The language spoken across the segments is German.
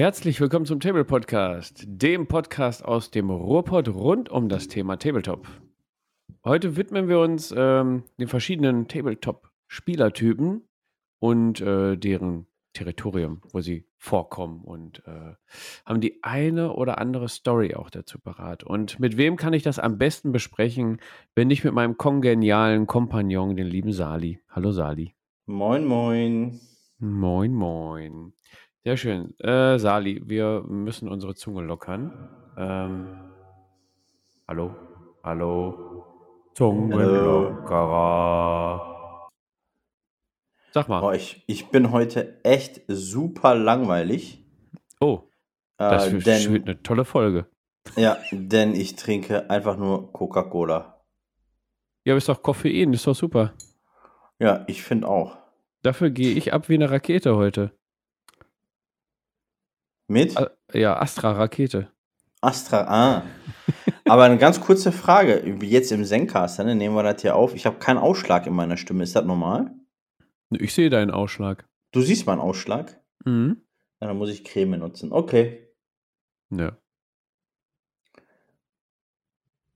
Herzlich willkommen zum Table Podcast, dem Podcast aus dem Ruhrpott rund um das Thema Tabletop. Heute widmen wir uns ähm, den verschiedenen Tabletop-Spielertypen und äh, deren Territorium, wo sie vorkommen und äh, haben die eine oder andere Story auch dazu parat. Und mit wem kann ich das am besten besprechen, wenn nicht mit meinem kongenialen Kompagnon, den lieben Sali. Hallo Sali. Moin, moin. Moin, moin. Sehr schön. Äh, Sali, wir müssen unsere Zunge lockern. Ähm, hallo? Hallo? Zungenlockerer. Sag mal. Boah, ich, ich bin heute echt super langweilig. Oh, das Äh, denn, wird eine tolle Folge. ja, denn ich trinke einfach nur Coca-Cola. Ja, aber ist doch Koffein, ist doch super. Ja, ich finde auch. Dafür gehe ich ab wie eine Rakete heute. Mit Ja, Astra-Rakete. Astra. Ah. Aber eine ganz kurze Frage. Wie Jetzt im Zencaster, ne, nehmen wir das hier auf. Ich habe keinen Ausschlag in meiner Stimme. Ist das normal? Ich sehe deinen Ausschlag. Du siehst meinen Ausschlag? Mhm. Ja, dann muss ich Creme nutzen. Okay. Ja.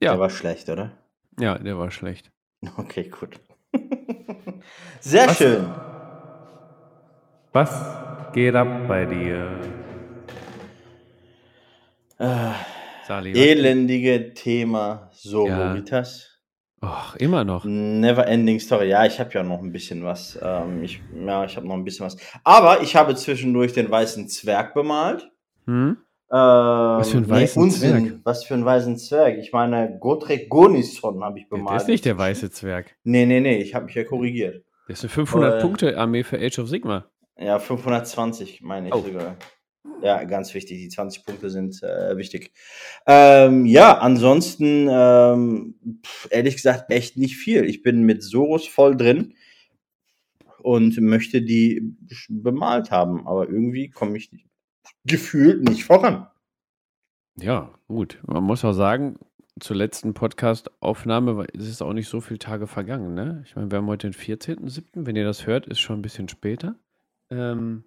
Der Ja, war schlecht, oder? ja, der war schlecht. Okay, gut. Sehr Was? schön. Was geht ab bei dir? Äh, Sali, elendige Thema Sororitas. Och, immer noch. Never ending story. Ja, ich habe ja noch ein bisschen was. Ähm, ich, ja, ich habe noch ein bisschen was. Aber ich habe zwischendurch den weißen Zwerg bemalt. Hm? was für ein weißen Unsinn. Zwerg? Was für ein weißen Zwerg? Ich meine, Gotrek Gonison habe ich bemalt. Der ist nicht der weiße Zwerg. Nee, nee, nee, ich habe mich ja korrigiert. Der ist eine 500-Punkte-Armee Äh. für Age of Sigma. Ja, 520 meine ich Oh. sogar. Ja, ganz wichtig. Die 20 Punkte sind äh, wichtig. Ähm, ja, ansonsten, ähm, ehrlich gesagt, echt nicht viel. Ich bin mit Soros voll drin und möchte die bemalt haben, aber irgendwie komme ich gefühlt nicht voran. Ja, gut. Man muss auch sagen, zur letzten Podcast-Aufnahme ist es auch nicht so viele Tage vergangen, ne? Ich meine, wir haben heute den 14.07. Wenn ihr das hört, ist schon ein bisschen später. Ähm,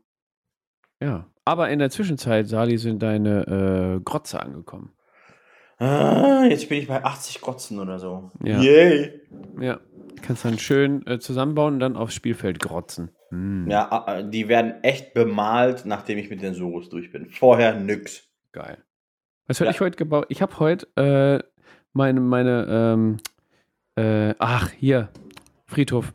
ja. Aber in der Zwischenzeit, Sali, sind deine äh, Grotze angekommen. Ah, jetzt bin ich bei 80 Grotzen oder so. Ja. Yay! Ja. Kannst dann schön äh, zusammenbauen und dann aufs Spielfeld grotzen. Hm, Ja, ah, die werden echt bemalt, nachdem ich mit den Soros durch bin. Vorher nix. Geil. Was habe Ja. ich heute gebaut? Ich habe heute äh, meine, meine, ähm, äh, ach, hier, Friedhof.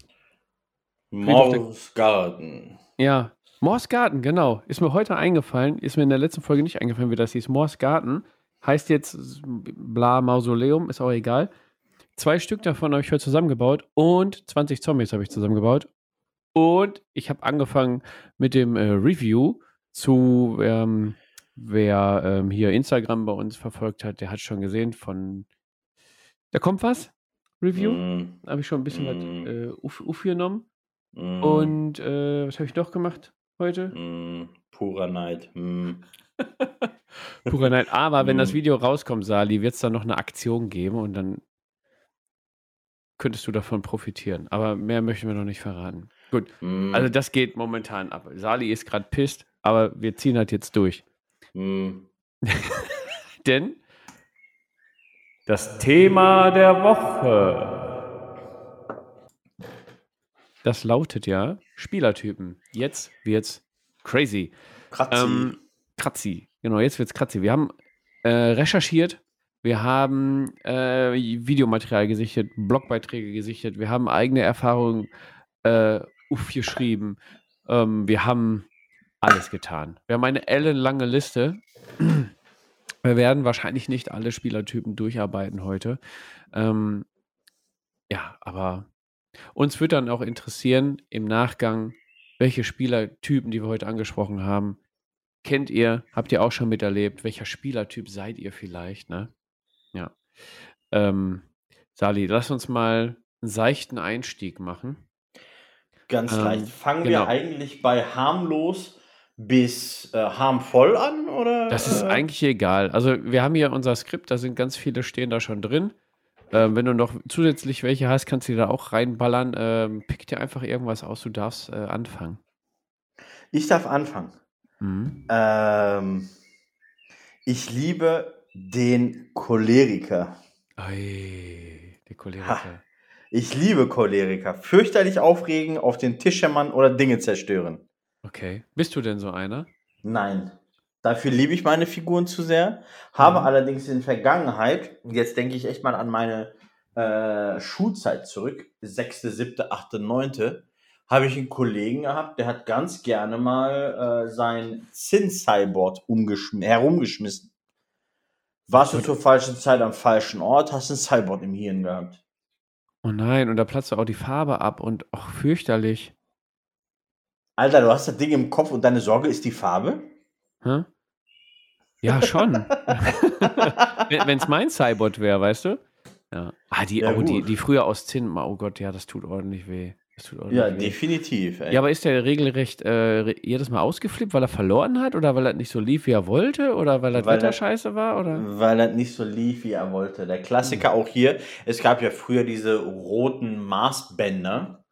Friedhof der- Morsgarten. Ja, Morsgarten, genau. Ist mir heute eingefallen, ist mir in der letzten Folge nicht eingefallen, wie das hieß. Morsgarten heißt jetzt bla Mausoleum, ist auch egal. Zwei Stück davon habe ich heute zusammengebaut und 20 Zombies habe ich zusammengebaut. Und ich habe angefangen mit dem äh, Review zu, ähm, wer ähm, hier Instagram bei uns verfolgt hat, der hat schon gesehen von, da kommt was, Review. Mm, Da habe ich schon ein bisschen Mm. was äh, auf, aufgenommen. mm, Und äh, was habe ich noch gemacht heute? mm, purer Neid. Mm. Purer Neid. Aber wenn das Mm. Video rauskommt, Sali, wird es dann noch eine Aktion geben und dann könntest du davon profitieren. Aber mehr möchten wir noch nicht verraten. Gut, Mm, also das geht momentan ab. Sali ist gerade pisst, aber wir ziehen halt jetzt durch. mm. Denn das Thema der Woche. Das lautet ja Spielertypen. Jetzt wird's crazy. Kratzi. Ähm, Kratzi, genau, jetzt wird's Kratzi. Wir haben äh, recherchiert, wir haben äh, Videomaterial gesichtet, Blogbeiträge gesichtet, wir haben eigene Erfahrungen äh, aufgeschrieben, ähm, wir haben alles getan. Wir haben eine ellenlange Liste. Wir werden wahrscheinlich nicht alle Spielertypen durcharbeiten heute. Ähm, ja, aber uns wird dann auch interessieren im Nachgang, welche Spielertypen, die wir heute angesprochen haben, kennt ihr, habt ihr auch schon miterlebt? Welcher Spielertyp seid ihr vielleicht, ne? Ja. Ähm, Sali, lass uns mal einen seichten Einstieg machen. Ganz ähm, leicht. Fangen genau. wir eigentlich bei harmlos bis äh, harmvoll an? Oder? Das ist äh, eigentlich egal. Also, wir haben hier unser Skript, da sind ganz viele stehen da schon drin. Ähm, wenn du noch zusätzlich welche hast, kannst du die da auch reinballern. Ähm, pick dir einfach irgendwas aus, du darfst äh, anfangen. Ich darf anfangen. Mhm. Ähm, ich liebe den Choleriker. Ei, der Choleriker. Ich liebe Choleriker. Fürchterlich aufregen, auf den Tisch hämmern oder Dinge zerstören. Okay. Bist du denn so einer? Nein. Dafür liebe ich meine Figuren zu sehr. Habe Mhm. allerdings in Vergangenheit, jetzt denke ich echt mal an meine äh, Schulzeit zurück, sechste, siebte, achte, neunte, habe ich einen Kollegen gehabt, der hat ganz gerne mal äh, sein Zinn-Cyborg umgeschm- herumgeschmissen. Warst du zur falschen Zeit am falschen Ort, hast ein Cyborg im Hirn gehabt. Oh nein, und da platzt auch die Farbe ab und auch fürchterlich. Alter, du hast das Ding im Kopf und deine Sorge ist die Farbe? Hä? Ja, schon. Wenn es mein Cybot wäre, weißt du? Ja. Ah, die, Ja, oh, die, die früher aus Zinn, oh Gott, ja, das tut ordentlich weh. Das tut ordentlich Ja, weh. definitiv. Ey. Ja, aber ist der regelrecht äh, jedes Mal ausgeflippt, weil er verloren hat oder weil er nicht so lief, wie er wollte oder weil das Weil Wetter er- scheiße war oder? Weil er nicht so lief, wie er wollte. Der Klassiker auch hier. Es gab ja früher diese roten Maßbänder.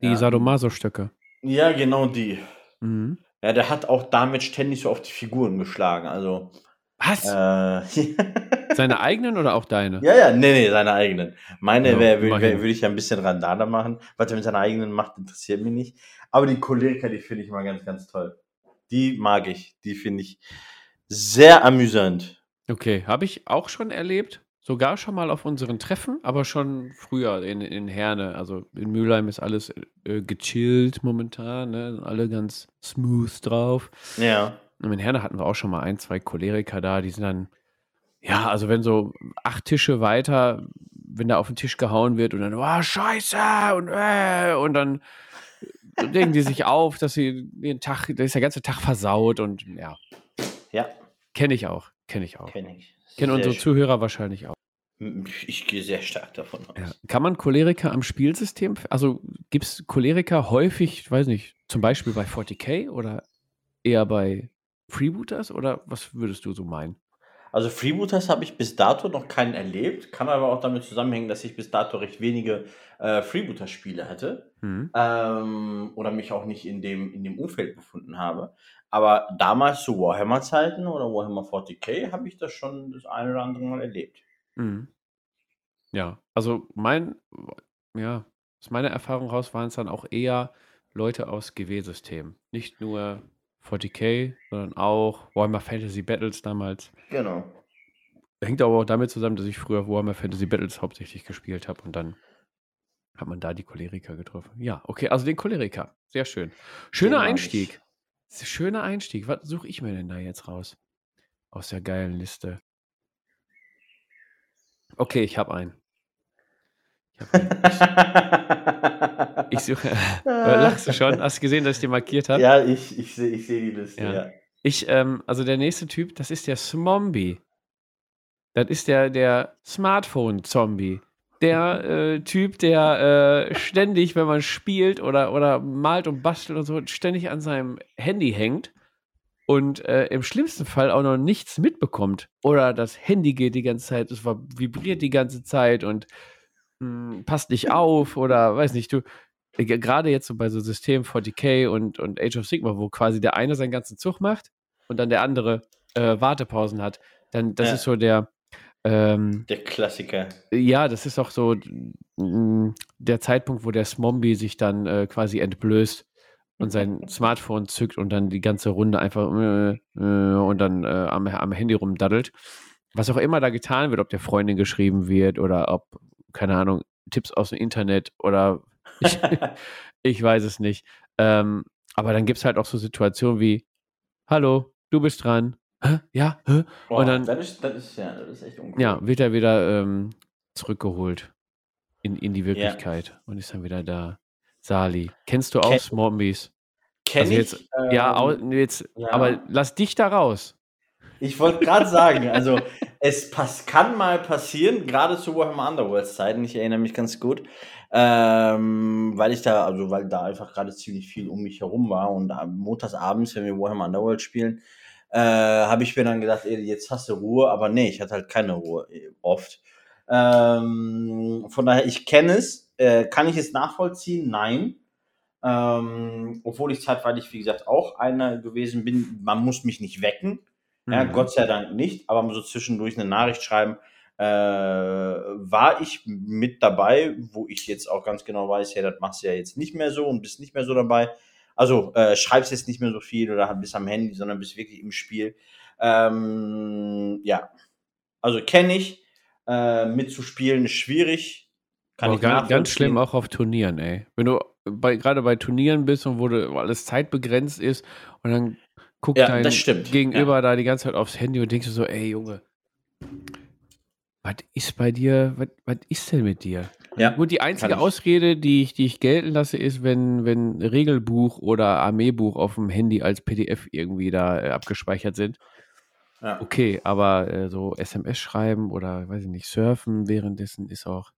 Die ja. Sadomaso-Stöcke. Ja, genau die. Mhm. Ja, der hat auch damit ständig so auf die Figuren geschlagen. Also, Was? äh, Seine eigenen oder auch deine? ja, ja, nee, nee, seine eigenen. Meine Ja, würde ich ja ein bisschen Randale machen. Was er mit seinen eigenen macht, interessiert mich nicht. Aber die Choleriker, die finde ich mal ganz, ganz toll. Die mag ich. Die finde ich sehr amüsant. Okay, habe ich auch schon erlebt. Sogar schon mal auf unseren Treffen, aber schon früher in, in Herne. Also in Mülheim ist alles äh, gechillt momentan, ne? Alle ganz smooth drauf. Ja. Und in Herne hatten wir auch schon mal ein, zwei Choleriker da, die sind dann, ja, also wenn so acht Tische weiter, wenn da auf den Tisch gehauen wird und dann, oh, scheiße, und äh, und dann regen die sich auf, dass sie den Tag, da ist der ganze Tag versaut und ja, Ja, kenne ich auch, kenne ich auch. kenne ich. Kennen unsere. Zuhörer wahrscheinlich auch. Ich gehe sehr stark davon aus. Ja. Kann man Choleriker am Spielsystem, also gibt es Choleriker häufig, ich weiß nicht, zum Beispiel bei 40k oder eher bei Freebooters oder was würdest du so meinen? Also Freebooters habe ich bis dato noch keinen erlebt, kann aber auch damit zusammenhängen, dass ich bis dato recht wenige äh, Freebooter-Spiele hatte Hm? ähm, oder mich auch nicht in dem, in dem Umfeld befunden habe. Aber damals zu Warhammer-Zeiten oder Warhammer 40k habe ich das schon das eine oder andere Mal erlebt. Mhm. Ja, also mein, ja, aus meiner Erfahrung raus waren es dann auch eher Leute aus GW-Systemen. Nicht nur 40k, sondern auch Warhammer Fantasy Battles damals. Genau. Hängt aber auch damit zusammen, dass ich früher Warhammer Fantasy Battles hauptsächlich gespielt habe und dann hat man da die Choleriker getroffen. Ja, okay, also den Choleriker. Sehr schön. Schöner mag Einstieg. Schöner Einstieg. Was suche ich mir denn da jetzt raus? Aus der geilen Liste. Okay, ich habe einen. Ich habe einen. Ich suche. Lachst du schon? Hast du gesehen, dass ich den markiert habe? ja, ich, ich sehe ich seh die Liste, Ja. ja. Ich, ähm, also der nächste Typ, das ist der Smombie. Das ist der, der Smartphone-Zombie. Der äh, Typ, der äh, ständig, wenn man spielt oder, oder malt und bastelt und so, ständig an seinem Handy hängt und äh, im schlimmsten Fall auch noch nichts mitbekommt. Oder das Handy geht die ganze Zeit, es vibriert die ganze Zeit und mh, passt nicht auf oder weiß nicht, du, äh, gerade jetzt so bei so Systemen 40k und, und Age of Sigma, wo quasi der eine seinen ganzen Zug macht und dann der andere äh, Wartepausen hat, dann das Ja. ist so der, ähm, Der Klassiker. ja, das ist auch so mm, der Zeitpunkt, wo der Smombie sich dann äh, quasi entblößt und sein Smartphone zückt und dann die ganze Runde einfach äh, äh, und dann äh, am, am Handy rumdaddelt. Was auch immer da getan wird, ob der Freundin geschrieben wird oder ob, keine Ahnung, Tipps aus dem Internet oder ich, ich weiß es nicht. Ähm, aber dann gibt es halt auch so Situationen wie, hallo, du bist dran. Hä? Ja? Hä? Boah, dann- das, ist, das, ist, ja, das ist echt uncool. Ja, wird er wieder ähm, zurückgeholt in, in die Wirklichkeit und ist dann wieder da. Sali. Kennst du auch Kenn- Smombies? Kenn also ich. jetzt- Ja, au, ähm, jetzt, ja. aber lass dich da raus. Ich wollte gerade sagen, also es pass kann mal passieren, gerade zu Warhammer Underworlds Zeiten, ich erinnere mich ganz gut, ähm, weil ich da, also weil da einfach gerade ziemlich viel um mich herum war und am montags abends, wenn wir Warhammer Underworld spielen, äh, habe ich mir dann gedacht, ey, jetzt hast du Ruhe, aber nee, ich hatte halt keine Ruhe oft. Ähm, von daher, ich kenne es, äh, kann ich es nachvollziehen? Nein. Ähm, obwohl ich zeitweilig, wie gesagt, auch einer gewesen bin. Man muss mich nicht wecken. Ja, Mhm. Gott sei Dank nicht, aber so zwischendurch eine Nachricht schreiben, äh, war ich mit dabei, wo ich jetzt auch ganz genau weiß, ja, das machst du ja jetzt nicht mehr so und bist nicht mehr so dabei. Also äh, schreibst jetzt nicht mehr so viel oder bist am Handy, sondern bist wirklich im Spiel. Ähm, ja, also kenne ich. Äh, mitzuspielen ist schwierig. Kann Aber ich ganz, ganz schlimm auch auf Turnieren, ey. Wenn du bei, gerade bei Turnieren bist und wo, du, wo alles zeitbegrenzt ist und dann guckt Ja, dein Gegenüber da die ganze Zeit aufs Handy und denkst du so, ey Junge, was ist bei dir, was ist denn mit dir? Ja, Gut, die einzige. Ausrede, die ich, die ich gelten lasse, ist, wenn, wenn Regelbuch oder Armeebuch auf dem Handy als PDF irgendwie da äh, abgespeichert sind. Ja. Okay, aber äh, so SMS schreiben oder, weiß ich nicht, surfen währenddessen ist auch,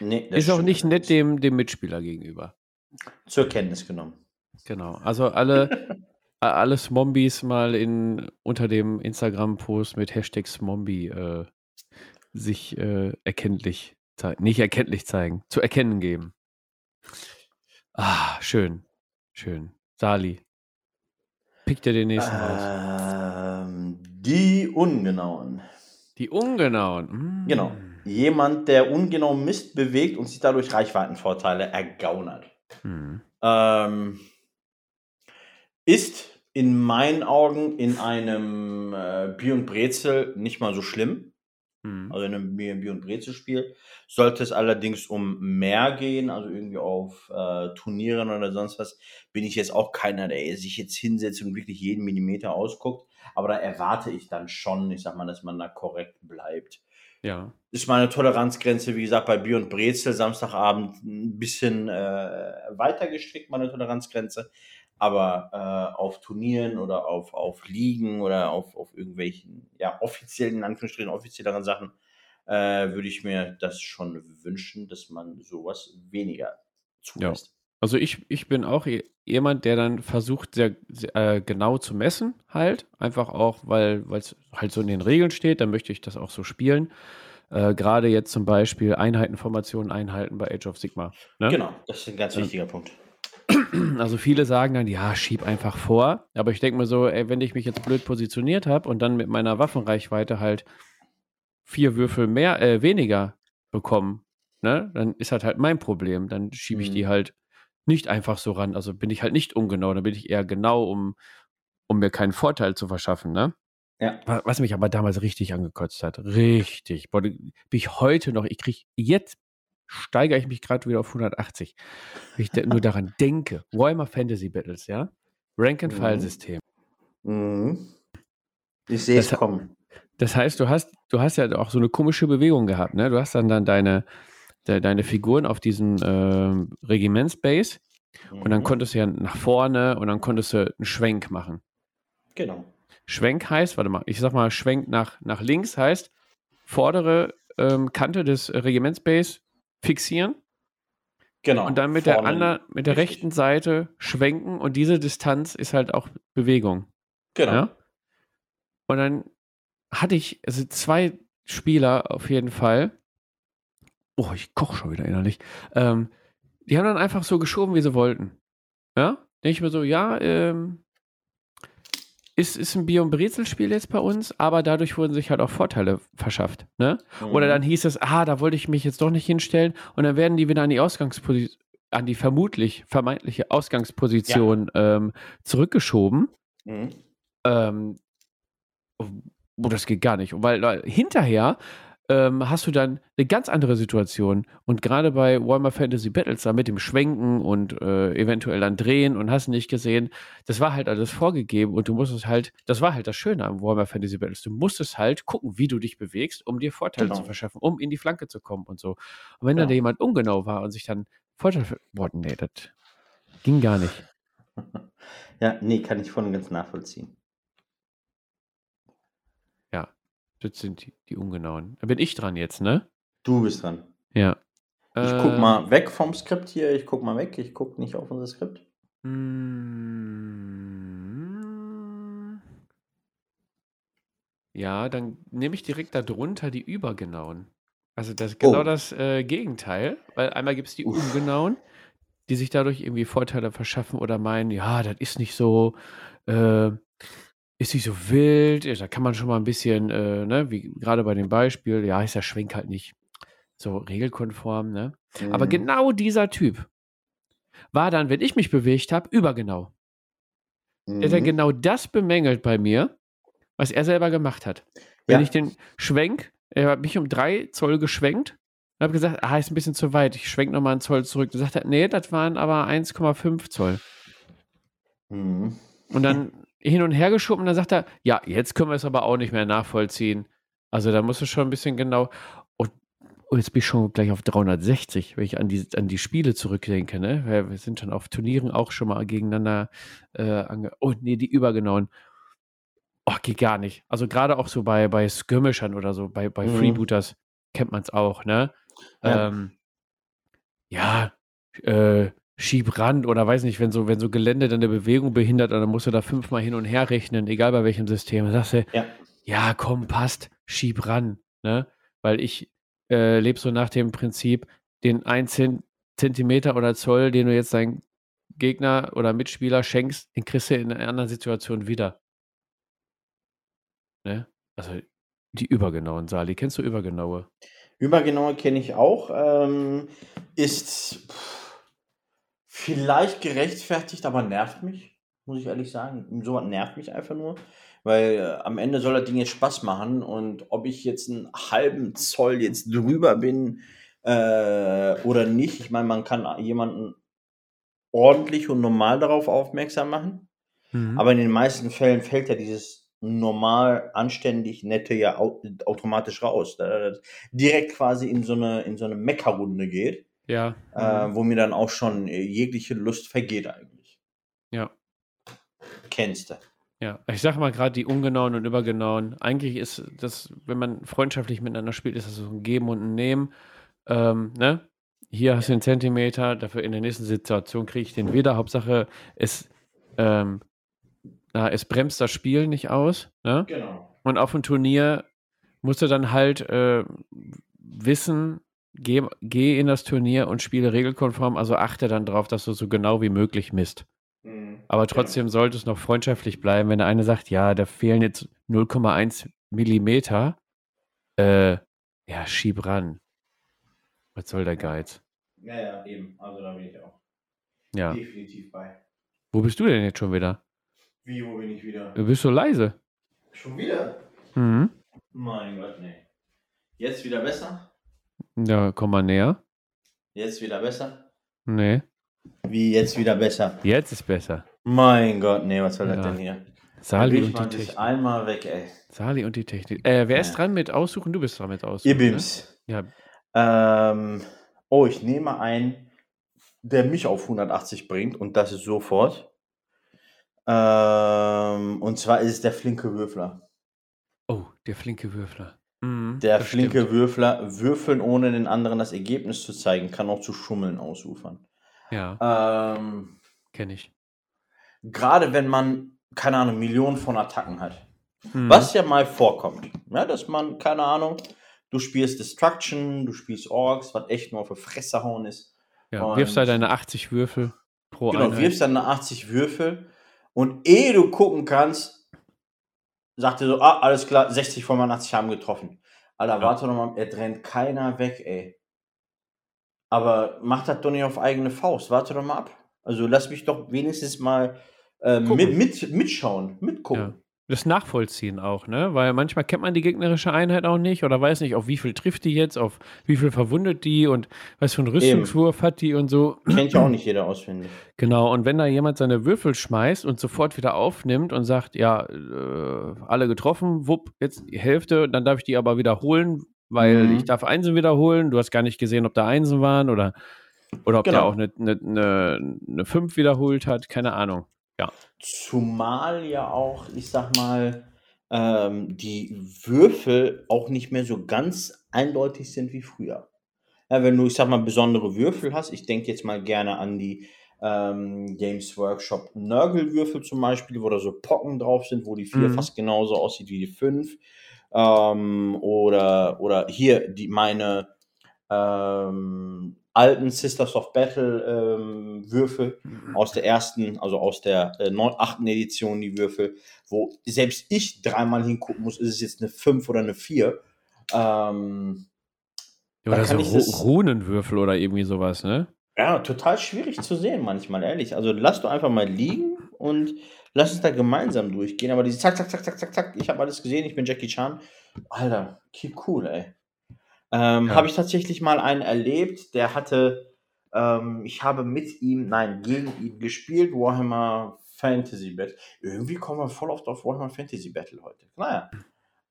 Nee, ist auch nicht nett dem, dem Mitspieler gegenüber. zur Kenntnis genommen. Genau. Also alle, alle Smombis mal in, unter dem Instagram-Post mit Hashtag Smombi äh, sich äh, erkenntlich zeigen, nicht erkenntlich zeigen, zu erkennen geben. Ah, schön. Schön. Sali. Pick dir den nächsten. Ähm, die Ungenauen. Die Ungenauen. Mm. Genau. Jemand, der ungenau Mist bewegt und sich dadurch Reichweitenvorteile ergaunert. Hm. Ähm, ist in meinen Augen in einem äh, Bier und Brezel nicht mal so schlimm. Hm. Also in einem Bier und Brezel-Spiel. Sollte es allerdings um mehr gehen, also irgendwie auf äh, Turnieren oder sonst was, bin ich jetzt auch keiner, der sich jetzt hinsetzt und wirklich jeden Millimeter ausguckt. Aber da erwarte ich dann schon, ich sag mal, dass man da korrekt bleibt. Ja. Ist meine Toleranzgrenze, wie gesagt, bei Bier und Brezel Samstagabend ein bisschen äh, weiter gestrickt, meine Toleranzgrenze. Aber äh, auf Turnieren oder auf, auf Ligen oder auf, auf irgendwelchen, ja, offiziellen, in Anführungsstrichen, offizielleren Sachen, äh, würde ich mir das schon wünschen, dass man sowas weniger zulässt. Also ich, ich bin auch je- jemand, der dann versucht, sehr, sehr äh, genau zu messen, halt. Einfach auch, weil es halt so in den Regeln steht, dann möchte ich das auch so spielen. Äh, Gerade jetzt zum Beispiel Einheitenformationen einhalten bei Age of Sigma. Ne? Genau, das ist ein ganz Ja. wichtiger Punkt. Also viele sagen dann, ja, schieb einfach vor. Aber ich denke mir so, ey, wenn ich mich jetzt blöd positioniert habe und dann mit meiner Waffenreichweite halt vier Würfel mehr, äh, weniger bekommen, ne, dann ist halt halt mein Problem. Dann schiebe ich Mhm. die halt nicht einfach so ran. Also bin ich halt nicht ungenau, dann bin ich eher genau, um, um mir keinen Vorteil zu verschaffen, ne? Ja. Wa- Was mich aber damals richtig angekotzt hat. Richtig. Boah, bin ich heute noch, ich kriege, jetzt steigere ich mich gerade wieder auf 180. Wenn ich nur daran denke. Warhammer Fantasy Battles, ja? Rank-and-File-System. Mhm. Ich sehe es kommen. Das heißt, du hast, du hast ja auch so eine komische Bewegung gehabt, ne? Du hast dann, dann deine, de, deine Figuren auf diesem ähm, Regimentsbase und dann Mhm. konntest du ja nach vorne und dann konntest du einen Schwenk machen. Genau. Schwenk heißt, warte mal, ich sag mal, Schwenk nach, nach links heißt vordere ähm, Kante des Regimentsbase fixieren Genau. und dann mit der anderen, mit der richtig. rechten Seite schwenken und diese Distanz ist halt auch Bewegung. Genau. Ja? Und dann hatte ich, also zwei Spieler auf jeden Fall. Oh, ich koche schon wieder innerlich. Ähm, die haben dann einfach so geschoben, wie sie wollten. Ja? Denke ich mir so, ja, ähm, ist, ist ein Bier- und Brezelspiel jetzt bei uns, aber dadurch wurden sich halt auch Vorteile verschafft. Ne? Oder Mhm. dann hieß es, ah, da wollte ich mich jetzt doch nicht hinstellen und dann werden die wieder an die Ausgangsposition, an die vermutlich vermeintliche Ausgangsposition ähm, zurückgeschoben. Mhm. Ähm, oh, das geht gar nicht. Weil, weil hinterher ähm, hast du dann eine ganz andere Situation. Und gerade bei Warhammer Fantasy Battles, da mit dem Schwenken und äh, eventuell dann drehen und hast nicht gesehen, das war halt alles vorgegeben und du musstest halt, das war halt das Schöne am Warhammer Fantasy Battles. Du musstest halt gucken, wie du dich bewegst, um dir Vorteile Genau. zu verschaffen, um in die Flanke zu kommen und so. Und wenn Ja. dann da jemand ungenau war und sich dann Vorteile, ver- boah, nee, das ging gar nicht. Ja, nee, kann ich voll und ganz nachvollziehen. Das sind die, die ungenauen. Da bin ich dran jetzt, ne? Du bist dran. Ja. Ich guck mal weg vom Skript hier. Ich guck mal weg. Ich guck nicht auf unser Skript. Mm. Ja, dann nehme ich direkt darunter die übergenauen. Also das ist genau Oh. das äh, Gegenteil, weil einmal gibt es die Uff. ungenauen, die sich dadurch irgendwie Vorteile verschaffen oder meinen, ja, das ist nicht so, äh, ist nicht so wild, da kann man schon mal ein bisschen, äh, ne, wie gerade bei dem Beispiel, ja, ist der Schwenk halt nicht so regelkonform, ne? Mhm. Aber genau dieser Typ war dann, wenn ich mich bewegt habe, übergenau. Mhm. Der hat genau das bemängelt bei mir, was er selber gemacht hat. Wenn ja. ich den Schwenk, er hat mich um drei Zoll geschwenkt und habe gesagt, ah, ist ein bisschen zu weit, ich schwenke nochmal einen Zoll zurück. Da sagt er, nee, das waren aber 1,5 Zoll. Mhm. Und dann hin und her geschoben und dann sagt er, ja, jetzt können wir es aber auch nicht mehr nachvollziehen. Also da musst du schon ein bisschen genau. Und oh, jetzt bin ich schon gleich auf 360, wenn ich an die, an die Spiele zurückdenke. Ne? Wir sind schon auf Turnieren auch schon mal gegeneinander äh, ange. Oh, nee, die übergenauen. Oh, geht gar nicht. Also gerade auch so bei, bei Skirmishern oder so, bei, bei mhm. Freebooters kennt man es auch, ne? Ja, ähm, ja äh, Schiebrand oder weiß nicht, wenn so, wenn so Gelände dann eine Bewegung behindert, dann musst du da fünfmal hin und her rechnen, egal bei welchem System. Dann sagst du, ja, ja komm, passt, schieb ran, ne? Weil ich äh, lebe so nach dem Prinzip, den 1 Zentimeter oder Zoll, den du jetzt deinem Gegner oder Mitspieler schenkst, den kriegst du in einer anderen Situation wieder. Ne? Also die übergenauen, Sali. Kennst du übergenaue? Übergenaue kenne ich auch. Ähm, ist vielleicht gerechtfertigt, aber nervt mich, muss ich ehrlich sagen. So nervt mich einfach nur. Weil äh, am Ende soll das Ding jetzt Spaß machen und ob ich jetzt einen halben Zoll jetzt drüber bin äh, oder nicht, ich meine, man kann jemanden ordentlich und normal darauf aufmerksam machen. Mhm. Aber in den meisten Fällen fällt ja dieses normal, anständig, nette ja automatisch raus. Da direkt quasi in so eine, in so eine Meckerrunde geht. Ja. Äh, mhm. wo mir dann auch schon äh, jegliche Lust vergeht eigentlich. Ja. Kennst du. Ja, ich sag mal gerade die ungenauen und übergenauen. Eigentlich ist das, wenn man freundschaftlich miteinander spielt, ist das so ein Geben und ein Nehmen. Ähm, ne? Hier hast du einen Zentimeter, dafür in der nächsten Situation kriege ich den wieder. Hauptsache, es ähm, na, es bremst das Spiel nicht aus. Ne? Genau. Und auf dem Turnier musst du dann halt äh, wissen, geh, geh in das Turnier und spiele regelkonform, also achte dann drauf, dass du so genau wie möglich misst. Mhm. Aber trotzdem genau. sollte es noch freundschaftlich bleiben, wenn der eine sagt, ja, da fehlen jetzt 0,1 Millimeter, äh, ja, schieb ran. Was soll der Geiz? Ja, ja, eben. Also da bin ich auch. Ja. Definitiv bei. Wo bist du denn jetzt schon wieder? Wie, wo bin ich wieder? Du bist so leise. Schon wieder? Mhm. Mein Gott, nee. Jetzt wieder besser? Ja, komm mal näher. Jetzt wieder besser? Nee. Wie jetzt wieder besser? Jetzt ist besser. Mein Gott, nee, was soll ja. das denn hier? Sali und die Technik. einmal weg, ey. Sali und die Technik. Äh, wer ja. ist dran mit Aussuchen? Du bist dran mit Aussuchen. Ihr Bims. Ne? Ja. Ähm, oh, ich nehme einen, der mich auf 180 bringt und das ist sofort. Ähm, und zwar ist es der flinke Würfler. Oh, der flinke Würfler. Der flinke stimmt. Würfler, würfeln ohne den anderen das Ergebnis zu zeigen, kann auch zu Schummeln ausufern. Ja. Ähm, Kenne ich. Gerade wenn man, keine Ahnung, Millionen von Attacken hat. Mhm. Was ja mal vorkommt. Ja, dass man, keine Ahnung, du spielst Destruction, du spielst Orks, was echt nur für Fresse hauen ist. Ja, wirfst halt deine 80 Würfel pro Genau, Einheit. wirfst deine 80 Würfel und ehe du gucken kannst, sagt er so, ah, alles klar, 60 von 80 haben getroffen. Alter, ja. warte nochmal, er trennt keiner weg, ey. Aber macht das doch nicht auf eigene Faust. Warte doch mal ab. Also lass mich doch wenigstens mal äh, mit, mit, mitschauen, mitgucken. Das nachvollziehen auch, ne? Weil manchmal kennt man die gegnerische Einheit auch nicht oder weiß nicht, auf wie viel trifft die jetzt, auf wie viel verwundet die und was für einen Rüstungswurf Eben. hat die und so. Kennt ja auch nicht jeder auswendig. Genau, und wenn da jemand seine Würfel schmeißt und sofort wieder aufnimmt und sagt, ja, äh, alle getroffen, wupp, jetzt die Hälfte, dann darf ich die aber wiederholen, weil mhm. ich darf Einsen wiederholen, du hast gar nicht gesehen, ob da Einsen waren oder, oder ob genau. der auch eine, eine, eine, eine 5 wiederholt hat, keine Ahnung. Ja. Zumal ja auch, ich sag mal, ähm, die Würfel auch nicht mehr so ganz eindeutig sind wie früher. Ja, wenn du, ich sag mal, besondere Würfel hast, ich denke jetzt mal gerne an die ähm, Games Workshop Nörgelwürfel zum Beispiel, wo da so Pocken drauf sind, wo die 4 mhm. fast genauso aussieht wie die 5. Ähm, oder, oder hier die meine ähm, alten Sisters of Battle ähm, Würfel aus der ersten, also aus der äh, Edition, die Würfel, wo selbst ich dreimal hingucken muss, ist es jetzt eine 5 oder eine 4. Ähm, Oder Da so Ru Runenwürfel oder irgendwie sowas, ne? ja, total schwierig zu sehen manchmal, ehrlich. Also lass doch einfach mal liegen und lass uns da gemeinsam durchgehen. Aber diese zack, zack, zack, zack, zack, zack, ich habe alles gesehen, ich bin Jackie Chan. Alter, keep cool, ey. Ähm, Ja. Habe ich tatsächlich mal einen erlebt, der hatte, ähm, ich habe mit ihm, nein, gegen ihn gespielt, Warhammer Fantasy Battle. Irgendwie kommen wir voll oft auf Warhammer Fantasy Battle heute. Naja.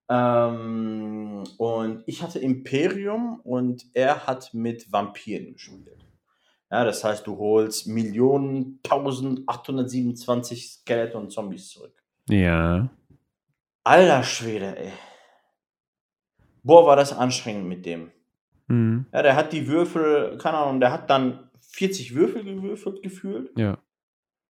Ähm, und ich hatte Imperium und er hat mit Vampiren gespielt. Ja, das heißt, du holst Millionen, 1827 Skelette und Zombies zurück. Ja. Alter Schwede, ey. Boah, war das anstrengend mit dem. Mhm. Ja, der hat die Würfel, keine Ahnung, der hat dann 40 Würfel gewürfelt gefühlt. Ja.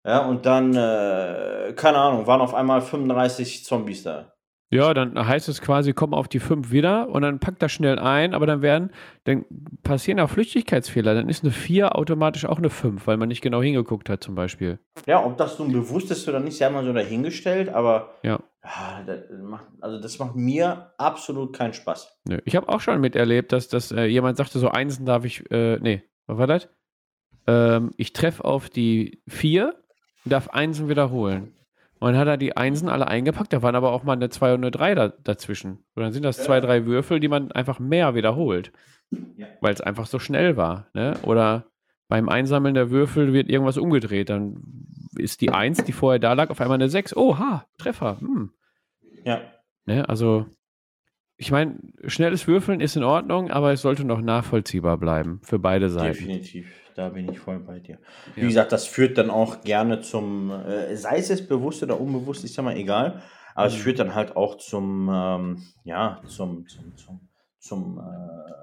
Ja, und dann, äh, keine Ahnung, waren auf einmal 35 Zombies da. Ja, dann heißt es quasi, komm auf die 5 wieder und dann packt das schnell ein, aber dann werden, dann passieren auch Flüchtigkeitsfehler. Dann ist eine 4 automatisch auch eine 5, weil man nicht genau hingeguckt hat, zum Beispiel. Ja, ob das nun bewusst ist oder nicht, sei mal so dahingestellt, aber Ja. ja, das macht, also das macht mir absolut keinen Spaß. Nö. Ich habe auch schon miterlebt, dass, dass äh, jemand sagte, so Einsen darf ich, äh, nee, was war das? Ähm, ich treffe auf die 4 und darf Einsen wiederholen. Und dann hat er die Einsen alle eingepackt, da waren aber auch mal eine 2 und eine 3 da, dazwischen. Und dann sind das zwei, drei Würfel, die man einfach mehr wiederholt. Ja. Weil es einfach so schnell war. Ne? Oder beim Einsammeln der Würfel wird irgendwas umgedreht. Dann ist die 1, die vorher da lag, auf einmal eine 6. Oh, ha, Treffer. Hm. Ja. Ne? Also, ich meine, schnelles Würfeln ist in Ordnung, aber es sollte noch nachvollziehbar bleiben für beide Seiten. Definitiv, da bin ich voll bei dir. Wie Ja. gesagt, das führt dann auch gerne zum, äh, sei es jetzt bewusst oder unbewusst, ist ja mal egal, aber es Mhm. führt dann halt auch zum, ähm, ja, zum, zum, zum, zum äh,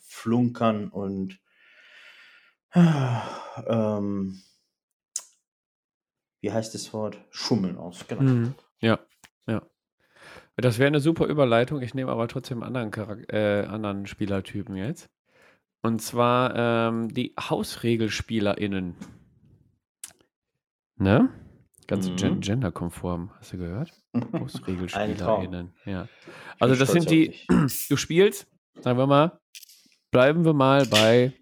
Flunkern und ähm, wie heißt das Wort? Schummeln aus, genau. Mhm. Ja, ja. Das wäre eine super Überleitung. Ich nehme aber trotzdem einen anderen, Charak äh, anderen Spielertypen jetzt. Und zwar ähm, die HausregelspielerInnen. Ne? Ganz Mhm. gen genderkonform, hast du gehört? HausregelspielerInnen. Ja. Also das sind die, du spielst, sagen wir mal, bleiben wir mal bei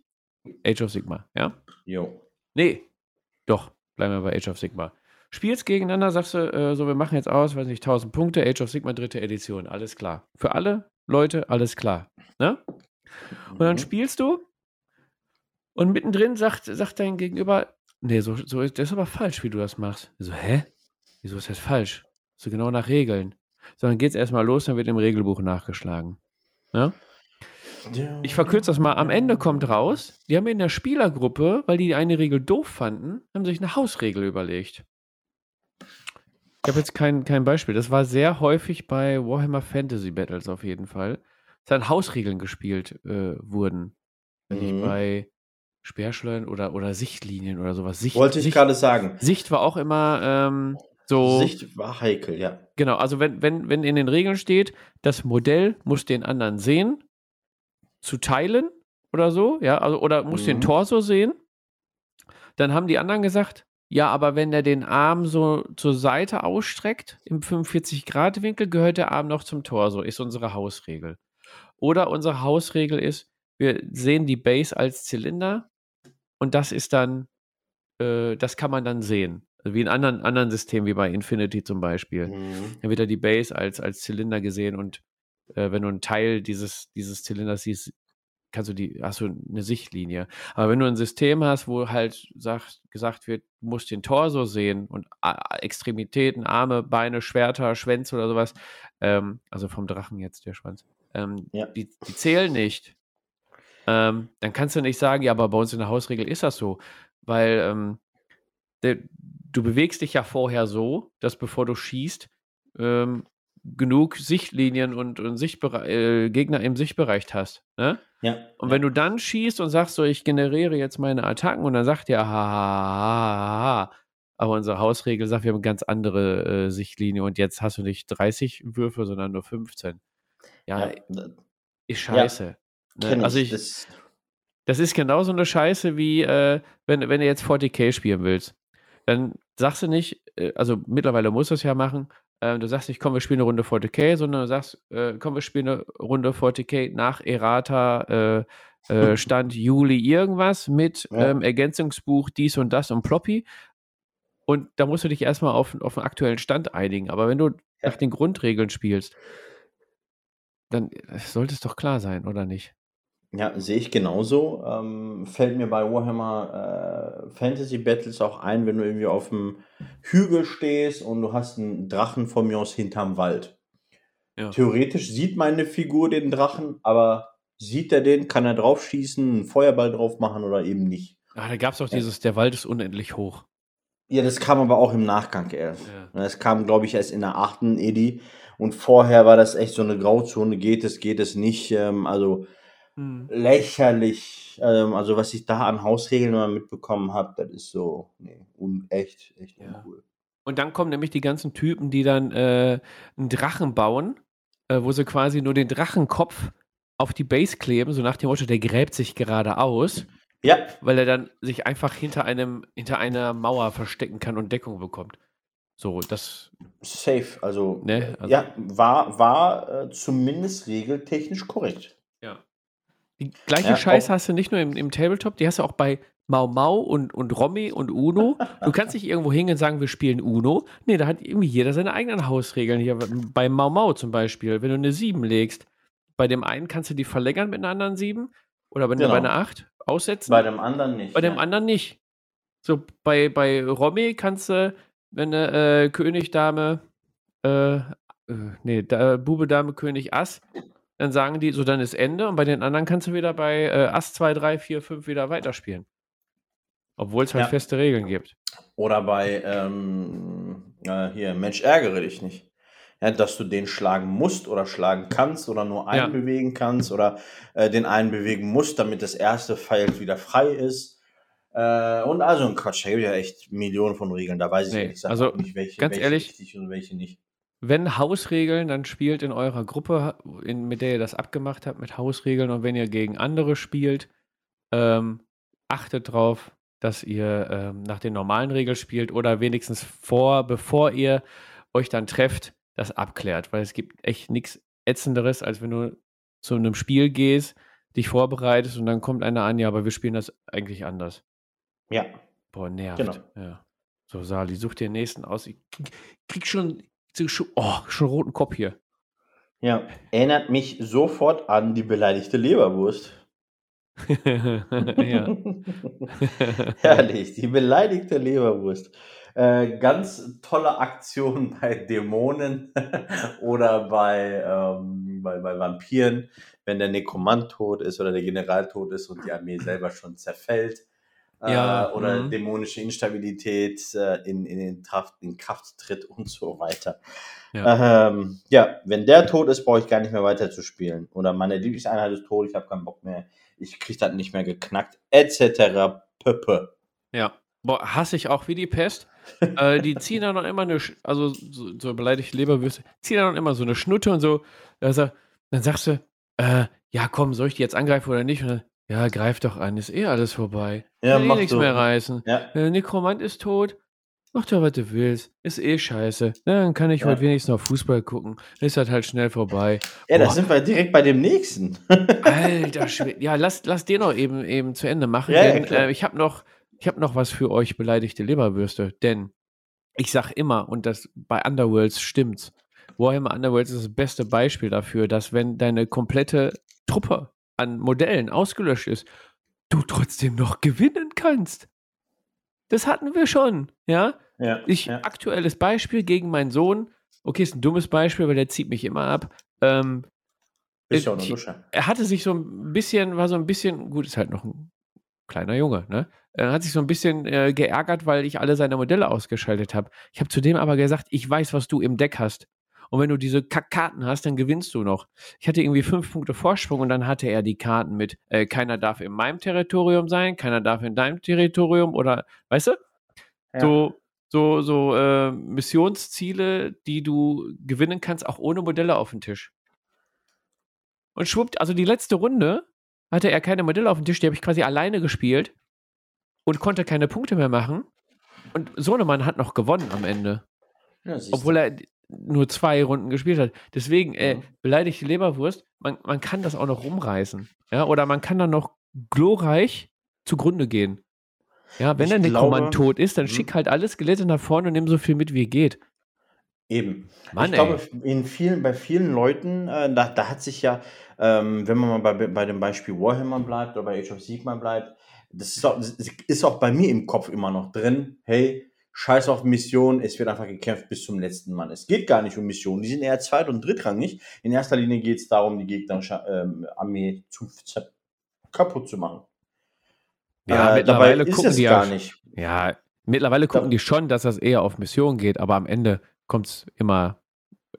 Age of Sigma, ja? Jo. Nee, doch, bleiben wir bei Age of Sigma. Spielst gegeneinander, sagst du, äh, so, wir machen jetzt aus, weiß nicht, 1000 Punkte, Age of Sigma dritte Edition, alles klar. Für alle Leute, alles klar. Ne? Und dann Mhm. spielst du und mittendrin sagt, sagt dein Gegenüber, nee, so, so ist das ist aber falsch, wie du das machst. Ich So, hä? Wieso ist das falsch? So genau nach Regeln. Sondern geht's erstmal los, dann wird im Regelbuch nachgeschlagen. Ne? Ich verkürze das mal. Am Ende kommt raus, die haben in der Spielergruppe, weil die eine Regel doof fanden, haben sich eine Hausregel überlegt. Ich habe jetzt kein, kein Beispiel. Das war sehr häufig bei Warhammer Fantasy Battles auf jeden Fall. Dann Hausregeln gespielt äh, wurden. Wenn Mhm. nicht bei Speerschleudern oder, oder Sichtlinien oder sowas. Sicht, Wollte ich Sicht, gerade sagen. Sicht war auch immer ähm, so. Sicht war heikel, ja. Genau, also wenn, wenn, wenn in den Regeln steht, das Modell muss den anderen sehen, zu teilen oder so, ja, also oder muss den Mhm. Torso sehen, dann haben die anderen gesagt, ja, aber wenn er den Arm so zur Seite ausstreckt, im 45-Grad-Winkel, gehört der Arm noch zum Torso, ist unsere Hausregel. Oder unsere Hausregel ist, wir sehen die Base als Zylinder und das ist dann, äh, das kann man dann sehen. Also Wie in anderen, anderen Systemen, wie bei Infinity zum Beispiel. Mhm. Dann wird ja die Base als, als Zylinder gesehen und äh, wenn du einen Teil dieses, dieses Zylinders siehst, kannst du die, hast du eine Sichtlinie. Aber wenn du ein System hast, wo halt sagt, gesagt wird, du musst den Torso sehen und A- Extremitäten, Arme, Beine, Schwerter, Schwänze oder sowas, ähm, also vom Drachen jetzt der Schwanz, ähm, Ja. die, die zählen nicht. Ähm, dann kannst du nicht sagen, ja, aber bei uns in der Hausregel ist das so, weil ähm, der, du bewegst dich ja vorher so, dass bevor du schießt, ähm, genug Sichtlinien und, und Sichtbere äh, Gegner im Sichtbereich hast. Ne? Ja. Und wenn du dann schießt und sagst so, ich generiere jetzt meine Attacken und dann sagt der, ha, ha, ha, ha, aber unsere Hausregel sagt, wir haben eine ganz andere äh, Sichtlinie und jetzt hast du nicht 30 Würfe, sondern nur 15. Ja, ja. ist scheiße. Ne? Kenn Also ich. Das, Das ist genauso eine Scheiße wie, äh, wenn, wenn du jetzt 40k spielen willst. Dann sagst du nicht, äh, also mittlerweile musst du es ja machen, äh, du sagst nicht, komm, wir spielen eine Runde 40k, sondern du sagst, äh, komm, wir spielen eine Runde 40k nach Errata, äh, äh, Stand Juli irgendwas mit Ja. ähm, Ergänzungsbuch dies und das und Ploppy. Und da musst du dich erstmal auf, auf den aktuellen Stand einigen. Aber wenn du Ja. nach den Grundregeln spielst, dann äh, sollte es doch klar sein, oder nicht? Ja, sehe ich genauso. Ähm, fällt mir bei Warhammer äh, Fantasy Battles auch ein, wenn du irgendwie auf dem Hügel stehst und du hast einen Drachen von mir aus hinterm Wald. Ja. Theoretisch sieht meine Figur den Drachen, aber sieht er den, kann er drauf schießen, einen Feuerball drauf machen oder eben nicht. Ah, da gab es auch Ja. dieses, der Wald ist unendlich hoch. Ja, das kam aber auch im Nachgang erst. Ja. Das kam, glaube ich, erst in der achten Edi. Und vorher war das echt so eine Grauzone. Geht es, geht es nicht. Ähm, also Hm. lächerlich. Ähm, also was ich da an Hausregeln mal mitbekommen habe, das ist so, nee, un echt, echt Ja. uncool. Und dann kommen nämlich die ganzen Typen, die dann äh, einen Drachen bauen, äh, wo sie quasi nur den Drachenkopf auf die Base kleben, so nach dem Motto, der gräbt sich gerade aus, Ja, weil er dann sich einfach hinter einem, hinter einer Mauer verstecken kann und Deckung bekommt. So, das, safe. Also, Ne, äh, also- ja, war, war äh, zumindest regeltechnisch korrekt. ja. Die gleiche Ja, Scheiße hast du nicht nur im, im Tabletop, die hast du auch bei Mau Mau und, und Romy und Uno. Du kannst nicht irgendwo hingehen und sagen, wir spielen Uno. Nee, da hat irgendwie jeder seine eigenen Hausregeln. Hier bei Mau Mau zum Beispiel, wenn du eine 7 legst, bei dem einen kannst du die verlängern mit einer anderen 7 oder wenn du Genau. bei einer 8 aussetzen. Bei dem anderen nicht. Bei dem anderen nicht. So, bei, bei Romy kannst du, wenn du äh, König, Dame, äh, äh, nee, da, Bube, Dame, König, Ass, dann sagen die, so dann ist Ende und bei den anderen kannst du wieder bei äh, Ass 2, 3, 4, 5 wieder weiterspielen. Obwohl es halt Ja. feste Regeln gibt. Oder bei, ähm, äh, hier, Mensch, ärgere dich nicht. Ja, dass du den schlagen musst oder schlagen kannst oder nur einen Ja. bewegen kannst oder äh, den einen bewegen musst, damit das erste Feld wieder frei ist. Äh, und also ein Quatsch, da gibt ja echt Millionen von Regeln. Da weiß ich Nee, ehrlich gesagt also nicht, welche, ganz welche ehrlich- richtig und welche nicht. Wenn Hausregeln, dann spielt in eurer Gruppe, in, mit der ihr das abgemacht habt, mit Hausregeln. Und wenn ihr gegen andere spielt, ähm, achtet drauf, dass ihr ähm, nach den normalen Regeln spielt oder wenigstens vor, bevor ihr euch dann trefft, das abklärt. Weil es gibt echt nichts Ätzenderes, als wenn du zu einem Spiel gehst, dich vorbereitest und dann kommt einer an, ja, aber wir spielen das eigentlich anders. Ja, Boah, nervt. Genau. Ja. So, Sali, such dir den nächsten aus. Ich krieg, krieg schon, schon, oh, schon roten Kopf hier. ja. Erinnert mich sofort an die beleidigte Leberwurst. ja. Herrlich, die beleidigte Leberwurst. Äh, ganz tolle Aktion bei Dämonen oder bei, ähm, bei, bei Vampiren, wenn der Nekromant tot ist oder der General tot ist und die Armee selber schon zerfällt. Äh, Ja, oder mhm. dämonische Instabilität äh, in, in, in, Kraft, in Kraft tritt und so weiter. Ja. Ähm, ja, wenn der tot ist, brauche ich gar nicht mehr weiter zu spielen. Oder meine Lieblingseinheit ist tot, ich habe keinen Bock mehr, ich kriege das nicht mehr geknackt, etc. Pöppe. ja. Boah, hasse ich auch wie die Pest. Äh, die ziehen dann noch immer eine, Sch- also so, so beleidigte Leberwürste, ziehen dann noch immer so eine Schnutte und so. Also, dann sagst du, äh, ja komm, soll ich die jetzt angreifen oder nicht? Und dann, ja, greif doch an, ist eh alles vorbei. Ja, Will eh nichts so. mehr reißen. Ja, Der Nekromant ist tot. Mach doch, was du willst. Ist eh scheiße. Na, dann kann ich Ja. heute wenigstens noch Fußball gucken. Ist halt halt schnell vorbei. ja da sind wir direkt bei dem nächsten. Alter Schwede. Ja, lass, lass den noch eben, eben zu Ende machen. Ja, ja, denn klar. äh, ich habe noch, ich hab noch was für euch beleidigte Leberwürste. Denn ich sag immer, und das bei Underworlds stimmt's, Warhammer Underworlds ist das beste Beispiel dafür, dass wenn deine komplette Truppe an Modellen ausgelöscht ist, du trotzdem noch gewinnen kannst. Das hatten wir schon, ja? ja, Ich, ja. aktuelles Beispiel gegen meinen Sohn. Okay, ist ein dummes Beispiel, weil der zieht mich immer ab. Ähm, Ist ja auch eine äh, Dusche. er hatte sich so ein bisschen, war so ein bisschen, gut, ist halt noch ein kleiner Junge, ne? Er hat sich so ein bisschen äh, geärgert, weil ich alle seine Modelle ausgeschaltet habe. Ich habe zudem aber gesagt, ich weiß, was du im Deck hast. Und wenn du diese Kackkarten hast, dann gewinnst du noch. Ich hatte irgendwie fünf Punkte Vorsprung und dann hatte er die Karten mit, äh, keiner darf in meinem Territorium sein, keiner darf in deinem Territorium oder, weißt du? Ja. So, so, so äh, Missionsziele, die du gewinnen kannst, auch ohne Modelle auf dem Tisch. Und schwuppt, also die letzte Runde hatte er keine Modelle auf dem Tisch, die habe ich quasi alleine gespielt und konnte keine Punkte mehr machen. Und Sohnemann hat noch gewonnen am Ende. Ja, Obwohl er nur zwei Runden gespielt hat. Deswegen, äh, Mhm. beleidigte Leberwurst, man, man kann das auch noch rumreißen. Ja, oder man kann dann noch glorreich zugrunde gehen. Ja, wenn Ich dann der Kommand tot ist, dann Mhm. schick halt alle Skelette nach vorne und nimm so viel mit, wie geht. Eben. Mann, ich glaube, in vielen, bei vielen Leuten, äh, da, da hat sich ja, ähm, wenn man mal bei, bei dem Beispiel Warhammer bleibt oder bei Age of Sigmar bleibt, das ist auch, das ist auch bei mir im Kopf immer noch drin, hey, scheiß auf Mission, es wird einfach gekämpft bis zum letzten Mann. Es geht gar nicht um Missionen, die sind eher zweit- und drittrangig. In erster Linie geht es darum, die gegnerische ähm, Armee zu, kaputt zu machen. Ja, äh, mittlerweile dabei ist gucken es die ja gar sch- nicht. Ja, mittlerweile gucken Da- die schon, dass das eher auf Mission geht, aber am Ende kommt es immer,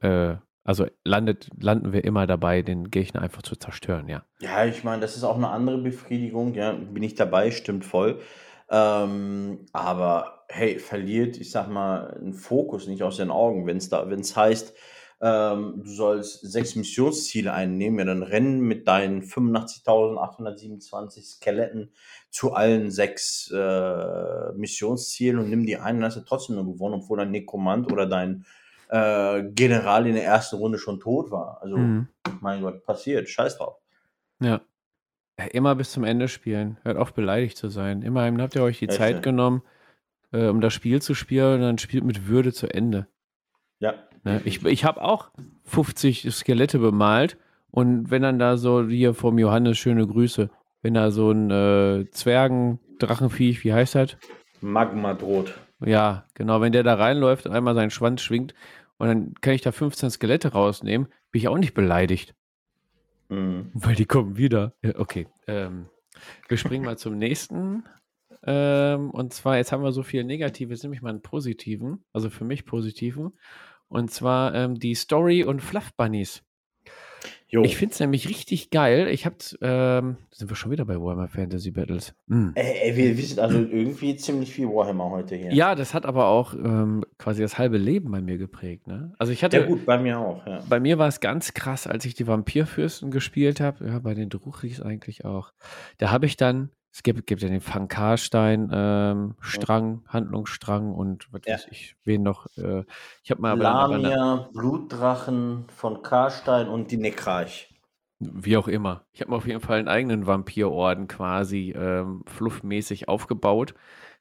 äh, also landet, landen wir immer dabei, den Gegner einfach zu zerstören, ja. Ja, ich meine, das ist auch eine andere Befriedigung, ja, bin ich dabei, stimmt voll. Ähm, aber hey, verliert, ich sag mal, einen Fokus nicht aus den Augen, wenn es da, wenn es heißt, ähm, du sollst sechs Missionsziele einnehmen, ja, dann rennen mit deinen 85.827 Skeletten zu allen sechs äh, Missionszielen und nimm die ein, dann hast du trotzdem nur gewonnen, obwohl dein Nekromant oder dein äh, General in der ersten Runde schon tot war. Also, Mhm. mein Gott, passiert, scheiß drauf. Ja. Immer bis zum Ende spielen. Hört auf, beleidigt zu sein. Immerhin habt ihr euch die Echt, Zeit genommen, äh, um das Spiel zu spielen und dann spielt mit Würde zu Ende. Ja. Ne? Ich, ich habe auch 50 Skelette bemalt und wenn dann da so, hier vom Johannes, schöne Grüße, wenn da so ein äh, Zwergen-Drachenviech, wie heißt das? Magma droht. Ja, genau, wenn der da reinläuft und einmal seinen Schwanz schwingt und dann kann ich da 15 Skelette rausnehmen, bin ich auch nicht beleidigt. Mhm. Weil die kommen wieder. Okay. Ähm, wir springen mal zum nächsten. Ähm, und zwar, jetzt haben wir so viel Negatives, nämlich mal einen positiven, also für mich positiven. Und zwar ähm, die Story und Fluff Bunnies. Jo. Ich finde es nämlich richtig geil. Ich habe, ähm, sind wir schon wieder bei Warhammer Fantasy Battles. Hm. Ey, ey, wir, wir sind also irgendwie ziemlich viel Warhammer heute hier. Ja, das hat aber auch ähm, quasi das halbe Leben bei mir geprägt. Ne? Also ich hatte, Ja, gut, bei mir auch, ja. Bei mir war es ganz krass, als ich die Vampirfürsten gespielt habe. Ja, bei den Druchis eigentlich auch. Da habe ich dann, es gibt, gibt ja den Van Karstein ähm, Strang, Handlungsstrang und was Ja. weiß ich, wen noch. Äh, ich habe mal Lamia, Blutdrachen von Karstein und die Nekrarch. wie auch immer. Ich habe mir auf jeden Fall einen eigenen Vampirorden quasi ähm, fluffmäßig aufgebaut.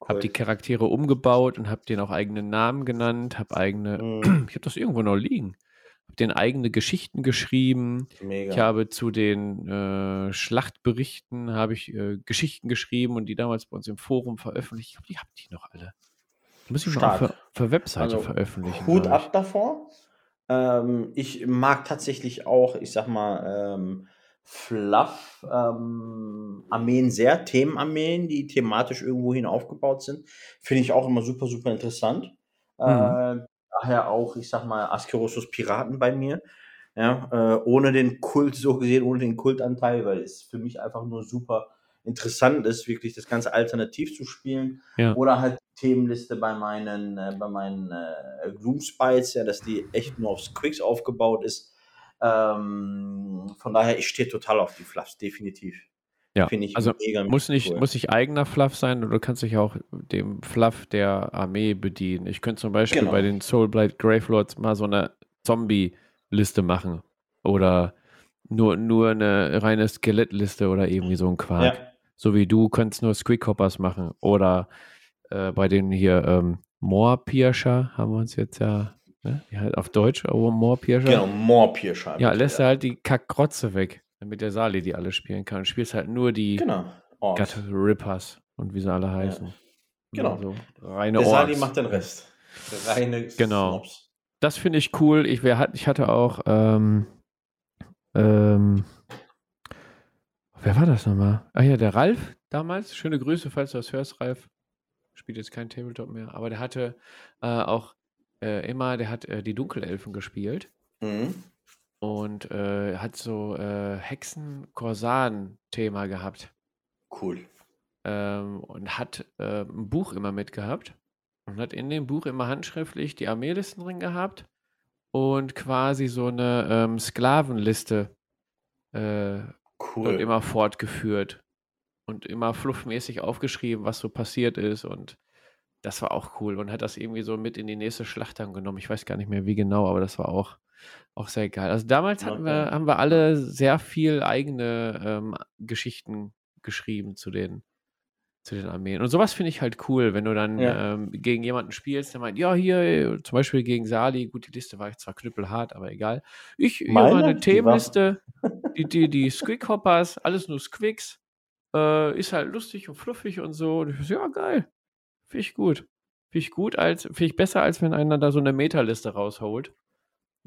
Habe die Charaktere umgebaut und habe denen auch eigene Namen genannt, habe eigene, Mhm, ich habe das irgendwo noch liegen, denen eigene Geschichten geschrieben. mega. Ich habe zu den äh, Schlachtberichten habe ich äh, Geschichten geschrieben und die damals bei uns im Forum veröffentlicht. Ich glaube, die habt die noch alle. Muss ich Stark. für, für Webseite Also, veröffentlichen. Hut ab davor. Ähm, ich mag tatsächlich auch, ich sag mal, ähm, Fluff ähm, Armeen sehr, Themenarmeen, die thematisch irgendwohin aufgebaut sind. Finde ich auch immer super, super interessant. Äh, daher auch, ich sag mal, Askerosus Piraten bei mir. Ja, äh, ohne den Kult, so gesehen, ohne den Kultanteil, weil es für mich einfach nur super interessant ist, wirklich das Ganze alternativ zu spielen. Ja. Oder halt die Themenliste bei meinen, äh, bei meinen äh, Gloomspites, ja, dass die echt nur aufs Quicks aufgebaut ist. Ähm, von daher, ich stehe total auf die Fluffs, definitiv. Ja, Finde ich also mega, mega Muss nicht, cool. muss nicht eigener Fluff sein oder du kannst dich auch dem Fluff der Armee bedienen. Ich könnte zum Beispiel Genau. bei den Soulblight Gravelords mal so eine Zombie-Liste machen. Oder nur, nur eine reine Skelettliste oder irgendwie so ein Quark. ja, So wie du könntest nur Squeakhoppers machen. Oder äh, bei den hier ähm, Moorpirscher haben wir uns jetzt ja, ne? Halt auf Deutsch, oh, Moorpirscher. genau, More Pierscheibe. Ja, lässt er halt die Kackgrotze weg, damit der Sali die alle spielen kann. Und spielst halt nur die Genau. Orks. Rippers und wie sie alle heißen. Genau. Also, reine Der Sali Orks. macht den Rest. Reine Genau. Snobs. Das finde ich cool. Ich, hat, ich hatte auch, ähm, ähm, wer war das nochmal? Ah ja, der Ralf damals. Schöne Grüße, falls du das hörst, Ralf. Spielt jetzt kein Tabletop mehr, aber der hatte äh, auch äh, immer, der hat äh, die Dunkelelfen gespielt Mhm. Und äh, hat so äh, Hexen-Korsan-Thema gehabt. Cool. ähm, und hat äh, ein Buch immer mitgehabt und hat in dem Buch immer handschriftlich die Armeelisten drin gehabt und quasi so eine ähm, Sklavenliste äh, cool. und immer fortgeführt und immer fluffmäßig aufgeschrieben, was so passiert ist und das war auch cool und hat das irgendwie so mit in die nächste Schlacht dann genommen. Ich weiß gar nicht mehr wie genau, aber das war auch, auch sehr geil. Also damals hatten wir, haben wir alle sehr viel eigene ähm, Geschichten geschrieben zu den, zu den Armeen. Und sowas finde ich halt cool, wenn du dann ja. ähm, gegen jemanden spielst, der meint, ja, hier, zum Beispiel gegen Sali, gut, die Liste war zwar knüppelhart, aber egal. Ich, hier Meine? meine Themenliste, die, die, die Squick-Hoppers, alles nur Squicks, äh, ist halt lustig und fluffig und so. Und ich so, ja, geil. Finde ich gut. Finde ich gut, als, finde ich besser, als wenn einer da so eine Meta-Liste rausholt.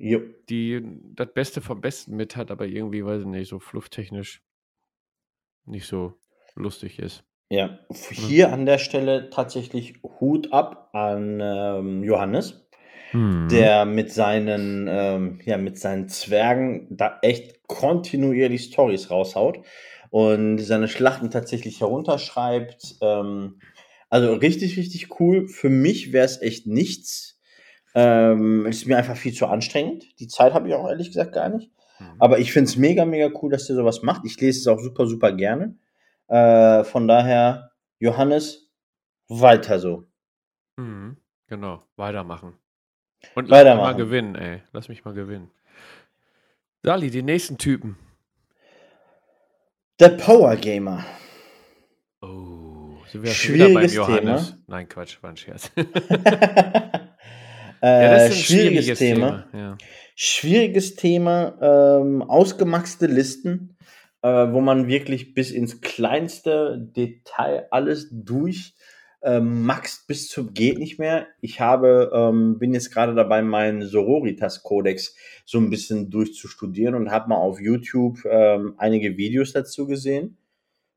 Jo. Die das Beste vom Besten mit hat, aber irgendwie, weiß ich nicht, so flufftechnisch nicht so lustig ist. Ja, hier mhm. an der Stelle tatsächlich Hut ab an ähm, Johannes, mhm. der mit seinen, ähm, ja, mit seinen Zwergen da echt kontinuierlich Stories raushaut und seine Schlachten tatsächlich herunterschreibt. Ähm, also richtig, richtig cool. Für mich wäre es echt nichts. Ähm, es ist mir einfach viel zu anstrengend. Die Zeit habe ich auch ehrlich gesagt gar nicht. Mhm. Aber ich finde es mega, mega cool, dass der sowas macht. Ich lese es auch super, super gerne. Äh, von daher, Johannes, weiter so. Mhm, genau, weitermachen. Und lass mich mal gewinnen, ey. Lass mich mal gewinnen. Sali, die nächsten Typen. Der Power Gamer. Oh, sind wir schwieriges beim Johannes? Thema. Nein, Quatsch, war ein Scherz. äh, ja, schwieriges, schwieriges Thema. Thema. Ja. Schwieriges Thema, ähm, ausgemaxte Listen äh, wo man wirklich bis ins kleinste Detail alles durch ähm, maxt bis zum geht nicht mehr. Ich habe, ähm, bin jetzt gerade dabei, meinen Sororitas-Kodex so ein bisschen durchzustudieren und habe mal auf YouTube ähm, einige Videos dazu gesehen.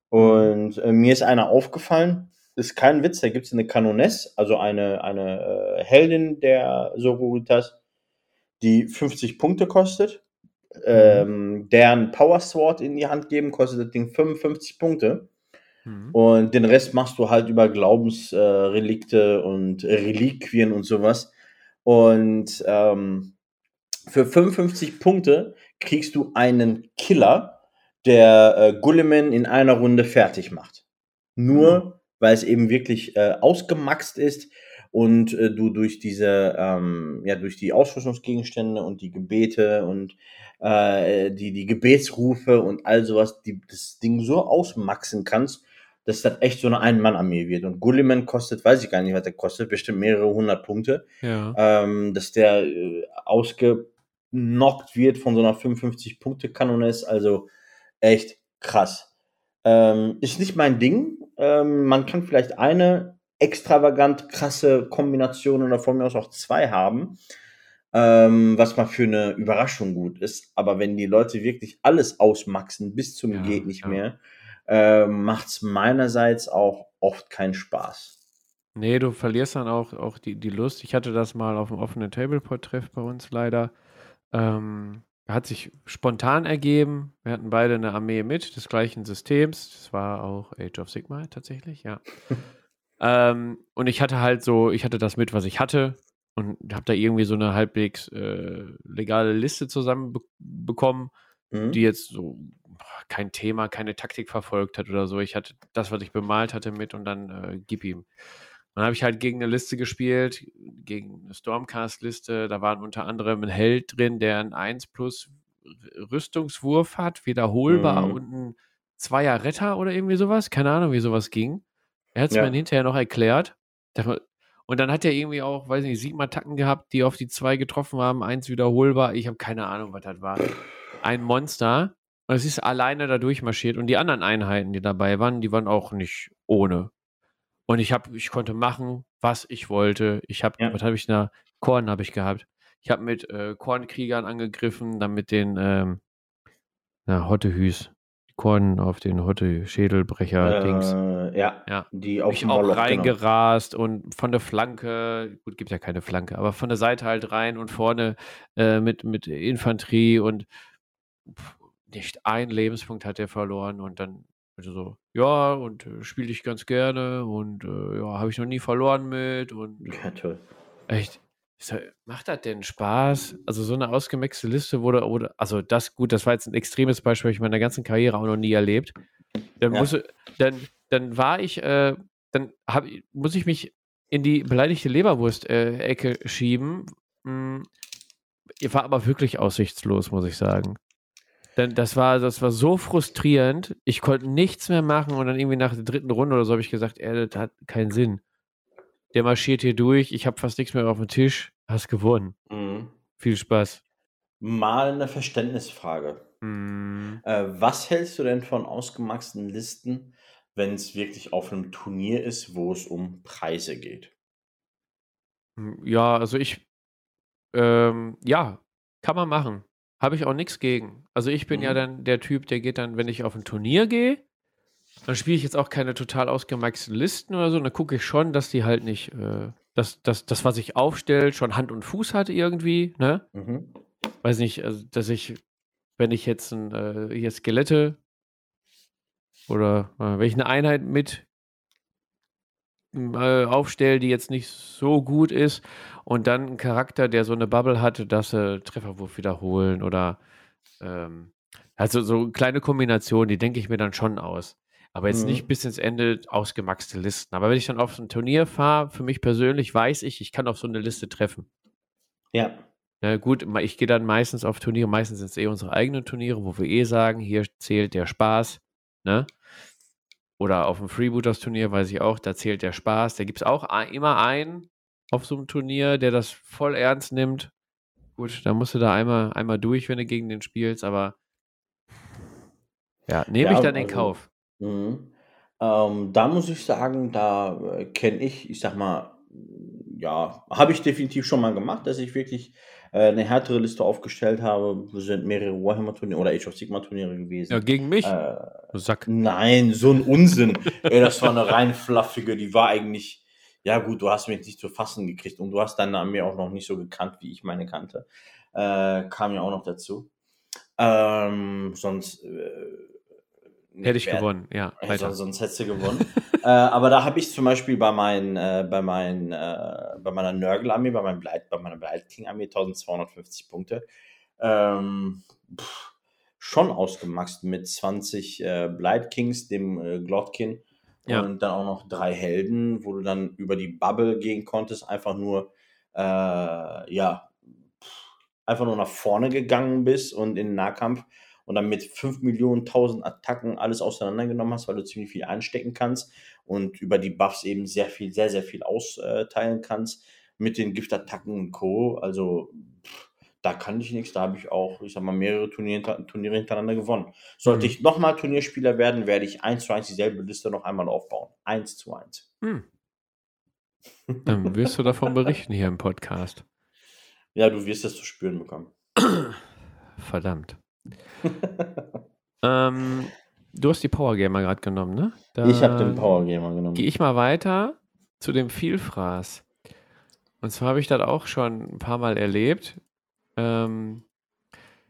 Und äh, mir ist einer aufgefallen, ist kein Witz, da gibt es eine Kanoness, also eine, eine äh, Heldin der Sororitas, die 50 Punkte kostet. Mhm. ähm, deren Power Sword in die Hand geben, kostet das Ding 55 Punkte. Mhm. Und den Rest machst du halt über Glaubensrelikte äh, und Reliquien und sowas. Und ähm, für 55 Punkte kriegst du einen Killer, der äh, Gulliman in einer Runde fertig macht. Nur mhm. Weil es eben wirklich äh, ausgemaxt ist und äh, du durch diese, ähm, ja, durch die Ausrüstungsgegenstände und die Gebete und äh, die, die Gebetsrufe und all sowas, die, das Ding so ausmaxen kannst, dass das echt so eine Ein-Mann-Armee wird. Und Gulliman kostet, weiß ich gar nicht, was der kostet, bestimmt mehrere hundert Punkte. Ja. Ähm, dass der äh, ausgenockt wird von so einer 55-Punkte-Kanone also echt krass. Ähm, ist nicht mein Ding. Ähm, man kann vielleicht eine extravagant krasse Kombination oder von mir aus auch zwei haben ähm, was mal für eine Überraschung gut ist. Aber wenn die Leute wirklich alles ausmaxen bis zum ja, geht nicht ja. mehr, äh, macht es meinerseits auch oft keinen Spaß. Nee, du verlierst dann auch, auch die, die Lust. Ich hatte das mal auf dem offenen Tableport-Treff bei uns leider. Ähm, hat sich spontan ergeben. Wir hatten beide eine Armee mit des gleichen Systems. Das war auch Age of Sigma tatsächlich, ja. ähm, und ich hatte halt so, ich hatte das mit, was ich hatte und habe da irgendwie so eine halbwegs äh, legale Liste zusammenbekommen, mhm. die jetzt so kein Thema, keine Taktik verfolgt hat oder so. Ich hatte das, was ich bemalt hatte, mit und dann äh, gib ihm. Dann habe ich halt gegen eine Liste gespielt, gegen eine Stormcast-Liste. Da waren unter anderem ein Held drin, der einen 1 plus Rüstungswurf hat, wiederholbar mhm. und ein Zweier Retter oder irgendwie sowas. Keine Ahnung, wie sowas ging. Er hat es ja. mir hinterher noch erklärt. Und dann hat er irgendwie auch, weiß nicht, sieben Attacken gehabt, die auf die zwei getroffen haben, eins wiederholbar. Ich habe keine Ahnung, was das war. Ein Monster. Und es ist alleine da durchmarschiert. Und die anderen Einheiten, die dabei waren, die waren auch nicht ohne. Und ich habe, ich konnte machen, was ich wollte. Ich habe, ja. was habe ich da? Korn habe ich gehabt. Ich habe mit äh, Kornkriegern angegriffen, dann mit den, ähm, na, Hottehüs. Korn auf den Hotte Schädelbrecher-Dings. Äh, ja, ja, die auf ich auch Moloch, reingerast genau. und von der Flanke, gut, gibt ja keine Flanke, aber von der Seite halt rein und vorne äh, mit, mit Infanterie und pff, nicht ein Lebenspunkt hat er verloren und dann also so, ja, und äh, spiele ich ganz gerne und äh, ja, habe ich noch nie verloren mit und ja, toll. echt so, macht das denn Spaß? Also so eine ausgemaxte Liste wurde, oder, also das, gut, das war jetzt ein extremes Beispiel, habe ich in meiner ganzen Karriere auch noch nie erlebt. Dann, Ja. muss, dann, dann war ich, äh, dann hab, muss ich mich in die beleidigte Leberwurst-Ecke schieben. Hm, war aber wirklich aussichtslos, muss ich sagen. Denn das war, das war so frustrierend. Ich konnte nichts mehr machen und dann irgendwie nach der dritten Runde oder so habe ich gesagt, ey, das hat keinen Sinn. Der marschiert hier durch, ich habe fast nichts mehr auf dem Tisch, hast gewonnen. Mhm. Viel Spaß. Mal eine Verständnisfrage. Hm, Äh, was hältst du denn von ausgemaxten Listen, wenn es wirklich auf einem Turnier ist, wo es um Preise geht? Ja, also ich, ähm, ja, kann man machen. Habe ich auch nichts gegen. Also ich bin ja Mhm. dann der Typ, der geht dann, wenn ich auf ein Turnier gehe, dann spiele ich jetzt auch keine total ausgemaxten Listen oder so. Dann gucke ich schon, dass die halt nicht, äh, dass das, das, was ich aufstelle, schon Hand und Fuß hat irgendwie, ne? Mhm. Weiß nicht, also, dass ich, wenn ich jetzt ein, äh, hier Skelette oder äh, wenn ich eine Einheit mit äh, aufstelle, die jetzt nicht so gut ist und dann ein Charakter, der so eine Bubble hat, dass äh, Trefferwurf wiederholen oder ähm, also so kleine Kombinationen, die denke ich mir dann schon aus. Aber jetzt Mhm. nicht bis ins Ende ausgemaxte Listen. Aber wenn ich dann auf so ein Turnier fahre, für mich persönlich weiß ich, ich kann auf so eine Liste treffen. Ja. Na gut, ich gehe dann meistens auf Turniere, meistens sind es eh unsere eigenen Turniere, wo wir eh sagen, hier zählt der Spaß, ne? Oder auf dem Freebooters-Turnier weiß ich auch, da zählt der Spaß. Da gibt es auch immer einen auf so einem Turnier, der das voll ernst nimmt. Gut, da musst du da einmal, einmal durch, wenn du gegen den spielst, aber ja, nehme Ja, ich dann in also- Kauf. Mhm. Ähm, da muss ich sagen, da äh, kenne ich, ich sag mal, ja, habe ich definitiv schon mal gemacht, dass ich wirklich eine härtere Liste aufgestellt habe. Sind mehrere Warhammer-Turniere oder Age of Sigma-Turniere gewesen. Ja, gegen mich? Äh, Sack. Nein, so ein Unsinn. Ey, das war eine rein fluffige, die war eigentlich, ja gut, du hast mich nicht zu fassen gekriegt und du hast deine Armee auch noch nicht so gekannt, wie ich meine kannte. Äh, kam ja auch noch dazu. Ähm, sonst äh, Hätte ich wär- gewonnen, ja. Weiter. Sonst, sonst hättest du gewonnen. äh, aber da habe ich zum Beispiel bei, meinen, äh, bei, meinen, äh, bei meiner Nörgel-Armee, bei, meinem Bleit, bei meiner Blight King-Armee 1250 Punkte, ähm, pff, schon ausgemaxt mit 20 äh, Blight Kings, dem äh, Glotkin Ja. und dann auch noch drei Helden, wo du dann über die Bubble gehen konntest, einfach nur, äh, ja, pff, einfach nur nach vorne gegangen bist und in den Nahkampf und dann mit 5 Millionen, 1000 Attacken alles auseinandergenommen hast, weil du ziemlich viel einstecken kannst und über die Buffs eben sehr viel, sehr, sehr viel austeilen kannst mit den Giftattacken und Co. Also pff, da kann ich nichts, da habe ich auch, ich sag mal, mehrere Turniere, hinter- Turniere hintereinander gewonnen. Sollte Mhm. ich nochmal Turnierspieler werden, werde ich eins zu eins dieselbe Liste noch einmal aufbauen. Eins zu eins. Hm. Dann wirst du davon berichten hier im Podcast. Ja, du wirst das zu spüren bekommen. Verdammt. Ähm, du hast die Power Gamer gerade genommen, ne? ich habe den Power Gamer genommen. Gehe ich mal weiter zu dem Vielfraß. Und zwar habe ich das auch schon ein paar Mal erlebt. Ähm,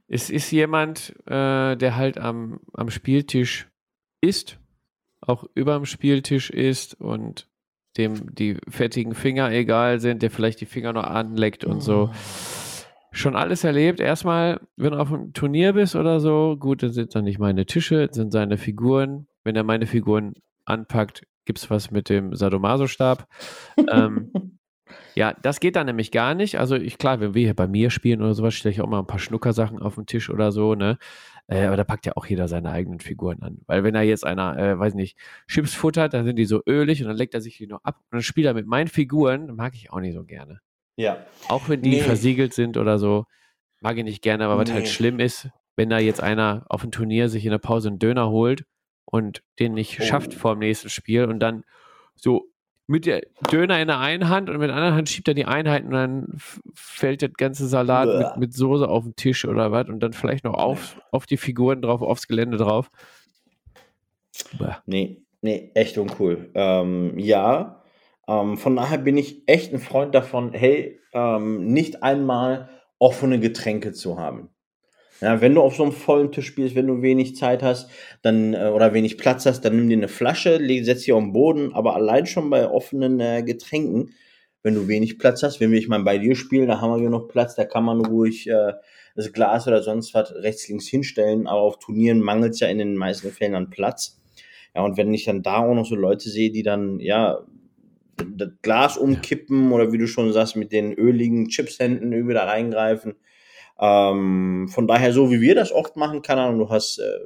es ist jemand, äh, der halt am, am Spieltisch ist, auch über dem Spieltisch ist und dem die fettigen Finger egal sind, der vielleicht die Finger noch anleckt und so. Schon alles erlebt. Erstmal, wenn du auf einem Turnier bist oder so, gut, dann sind dann nicht meine Tische, das sind seine Figuren. Wenn er meine Figuren anpackt, gibt es was mit dem Sadomaso-Stab. ähm, ja, das geht dann nämlich gar nicht. Also ich, klar, wenn wir hier bei mir spielen oder sowas, stelle ich auch mal ein paar Schnuckersachen auf den Tisch oder so, ne? Äh, aber da packt ja auch jeder seine eigenen Figuren an. Weil wenn er jetzt einer, äh, weiß nicht, Chips futtert, dann sind die so ölig und dann leckt er sich die noch ab und dann spielt er mit meinen Figuren, mag ich auch nicht so gerne. Ja. Auch wenn die Nee. versiegelt sind oder so, mag ich nicht gerne, aber was halt Nee. schlimm ist, wenn da jetzt einer auf ein Turnier sich in der Pause einen Döner holt und den nicht Oh. schafft vor dem nächsten Spiel und dann so mit der Döner in der einen Hand und mit der anderen Hand schiebt er die Einheit und dann fällt der ganze Salat mit, mit Soße auf den Tisch oder was und dann vielleicht noch auf, auf die Figuren drauf, aufs Gelände drauf. Bäh. Nee, nee, echt uncool. Ähm, ja, ähm, von daher bin ich echt ein Freund davon, hey, ähm, nicht einmal offene Getränke zu haben. Ja, wenn du auf so einem vollen Tisch spielst, wenn du wenig Zeit hast, dann äh, oder wenig Platz hast, dann nimm dir eine Flasche, leg, setz sie auf den Boden, aber allein schon bei offenen äh, Getränken wenn du wenig Platz hast. Wenn wir ich mal bei dir spielen, da haben wir genug Platz, da kann man ruhig äh, das Glas oder sonst was rechts, links hinstellen, aber auf Turnieren mangelt es ja in den meisten Fällen an Platz. Ja, und wenn ich dann da auch noch so Leute sehe, die dann, ja, das Glas umkippen oder wie du schon sagst, mit den öligen Chipshänden irgendwie da reingreifen. Ähm, von daher, so wie wir das oft machen, keine Ahnung, du hast äh,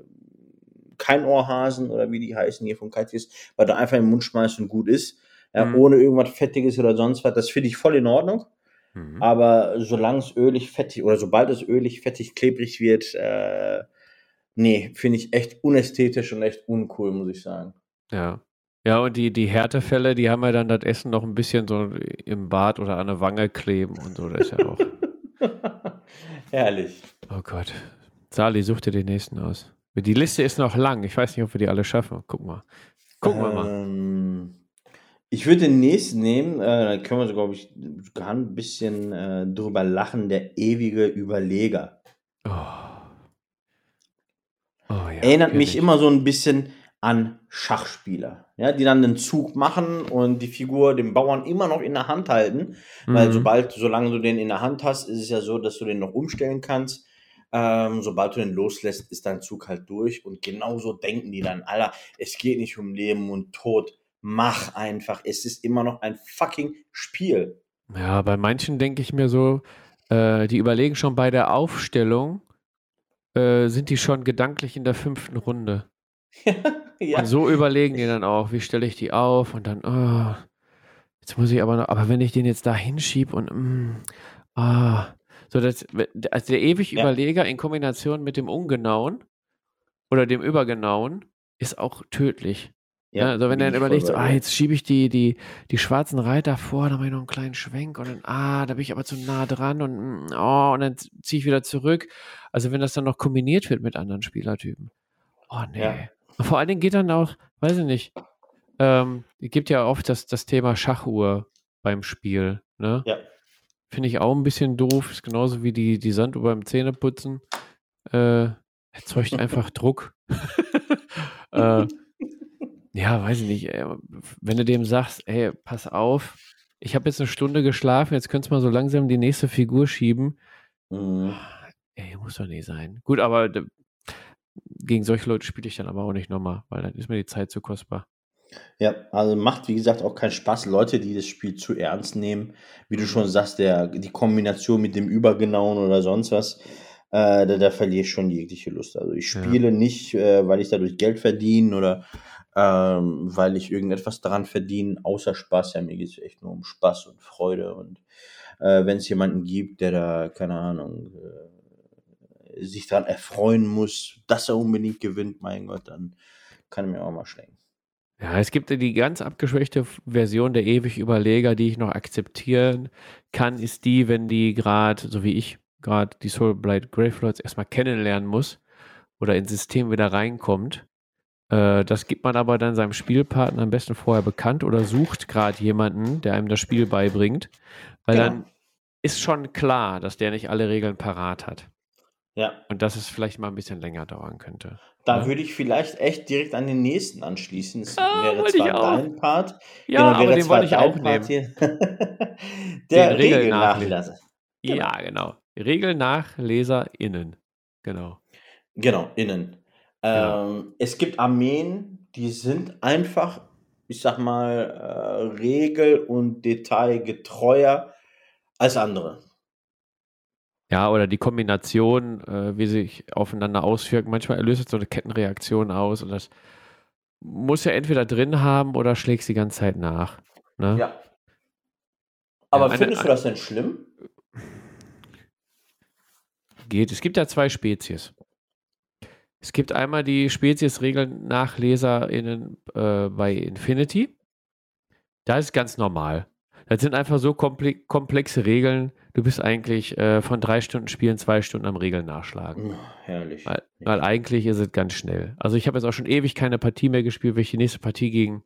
kein Ohrhasen oder wie die heißen hier von Katjes, weil du einfach in den Mund schmeißt und gut ist. Ja, mhm. Ohne irgendwas Fettiges oder sonst was. Das finde ich voll in Ordnung. Mhm. Aber solange es ölig, fettig oder sobald es ölig, fettig, klebrig wird, äh, nee, finde ich echt unästhetisch und echt uncool, muss ich sagen. Ja. Ja, und die, die Härtefälle, die haben ja dann das Essen noch ein bisschen so im Bart oder an der Wange kleben und so. Das ist ja auch. Herrlich. Oh Gott. Sali, such dir den nächsten aus. Die Liste ist noch lang. Ich weiß nicht, ob wir die alle schaffen. Guck mal. Gucken wir mal. Ähm, ich würde den nächsten nehmen. Äh, da können wir, glaube ich, gar ein bisschen äh, drüber lachen. Der ewige Überleger. Oh. Oh, ja, Erinnert mich immer so ein bisschen an Schachspieler, ja, die dann einen Zug machen und die Figur den Bauern immer noch in der Hand halten, mhm. weil sobald, solange du den in der Hand hast, ist es ja so, dass du den noch umstellen kannst. Ähm, sobald du den loslässt, ist dein Zug halt durch und genauso denken die dann, Alter, es geht nicht um Leben und Tod, mach einfach, es ist immer noch ein fucking Spiel. Ja, bei manchen denke ich mir so, äh, die überlegen schon bei der Aufstellung, äh, sind die schon gedanklich in der fünften Runde. ja. Und so überlegen die dann auch, wie stelle ich die auf und dann, oh, jetzt muss ich aber noch, aber wenn ich den jetzt da hinschiebe und, mm, ah, so das, also der ewig ja. Überleger in Kombination mit dem Ungenauen oder dem Übergenauen ist auch tödlich. Ja, also wenn er dann überlegt, so, ah, jetzt schiebe ich die, die, die schwarzen Reiter vor, dann mache ich noch einen kleinen Schwenk und dann, ah, da bin ich aber zu nah dran und, mm, oh, und dann ziehe ich wieder zurück. Also wenn das dann noch kombiniert wird mit anderen Spielertypen. Oh, nee. Ja. Vor allen Dingen geht dann auch, weiß ich nicht, ähm, gibt ja oft das, das Thema Schachuhr beim Spiel, ne? Ja. Finde ich auch ein bisschen doof, ist genauso wie die, die Sanduhr beim Zähneputzen. Äh, erzeugt einfach Druck. äh, ja, weiß ich nicht. Ey, wenn du dem sagst, ey, pass auf, ich habe jetzt eine Stunde geschlafen, jetzt könntest du mal so langsam die nächste Figur schieben. Mhm. Ey, muss doch nicht sein. Gut, aber gegen solche Leute spiele ich dann aber auch nicht nochmal, weil dann ist mir die Zeit zu kostbar. Ja, also macht wie gesagt auch keinen Spaß. Leute, die das Spiel zu ernst nehmen, wie du schon sagst, der, die Kombination mit dem Übergenauen oder sonst was, äh, da, da verliere ich schon jegliche Lust. Also ich spiele ja. nicht, äh, weil ich dadurch Geld verdiene oder ähm, weil ich irgendetwas daran verdiene, außer Spaß. Ja, mir geht es echt nur um Spaß und Freude. Und äh, wenn es jemanden gibt, der da, keine Ahnung, äh, sich daran erfreuen muss, dass er unbedingt gewinnt, mein Gott, dann kann er mir auch mal schlägen. Ja, es gibt die ganz abgeschwächte Version der ewig Überleger, die ich noch akzeptieren kann, ist die, wenn die gerade, so wie ich, gerade die Soulblight Gravelords erstmal kennenlernen muss oder ins System wieder reinkommt. Äh, das gibt man aber dann seinem Spielpartner am besten vorher bekannt oder sucht gerade jemanden, der einem das Spiel beibringt, weil ja. dann ist schon klar, dass der nicht alle Regeln parat hat. Ja. Und dass es vielleicht mal ein bisschen länger dauern könnte. Da ja? würde ich vielleicht echt direkt an den nächsten anschließen. Es ah, wäre zwar dein Part. Ja, genau, aber den wollte ich auch nehmen. Der Regelnachleser. Genau. Ja, genau. RegelnachleserInnen. Genau. Genau, innen. Genau. Ähm, es gibt Armeen, die sind einfach, ich sag mal, äh, regel- und detailgetreuer als andere. Ja, oder die Kombination, äh, wie sich aufeinander auswirken. Manchmal löst so eine Kettenreaktion aus und das muss ja entweder drin haben oder schlägt die ganze Zeit nach. Ne? Ja. Aber ja, findest eine, du das denn schlimm? Geht. Es gibt ja zwei Spezies. Es gibt einmal die Spezies-Regeln nach LeserInnen äh, bei Infinity. Da ist es ganz normal. Das sind einfach so komplexe Regeln. Du bist eigentlich äh, von drei Stunden Spielen zwei Stunden am Regeln nachschlagen. Oh, herrlich. Weil, weil, eigentlich ist es ganz schnell. Also ich habe jetzt auch schon ewig keine Partie mehr gespielt, wenn ich die nächste Partie gegen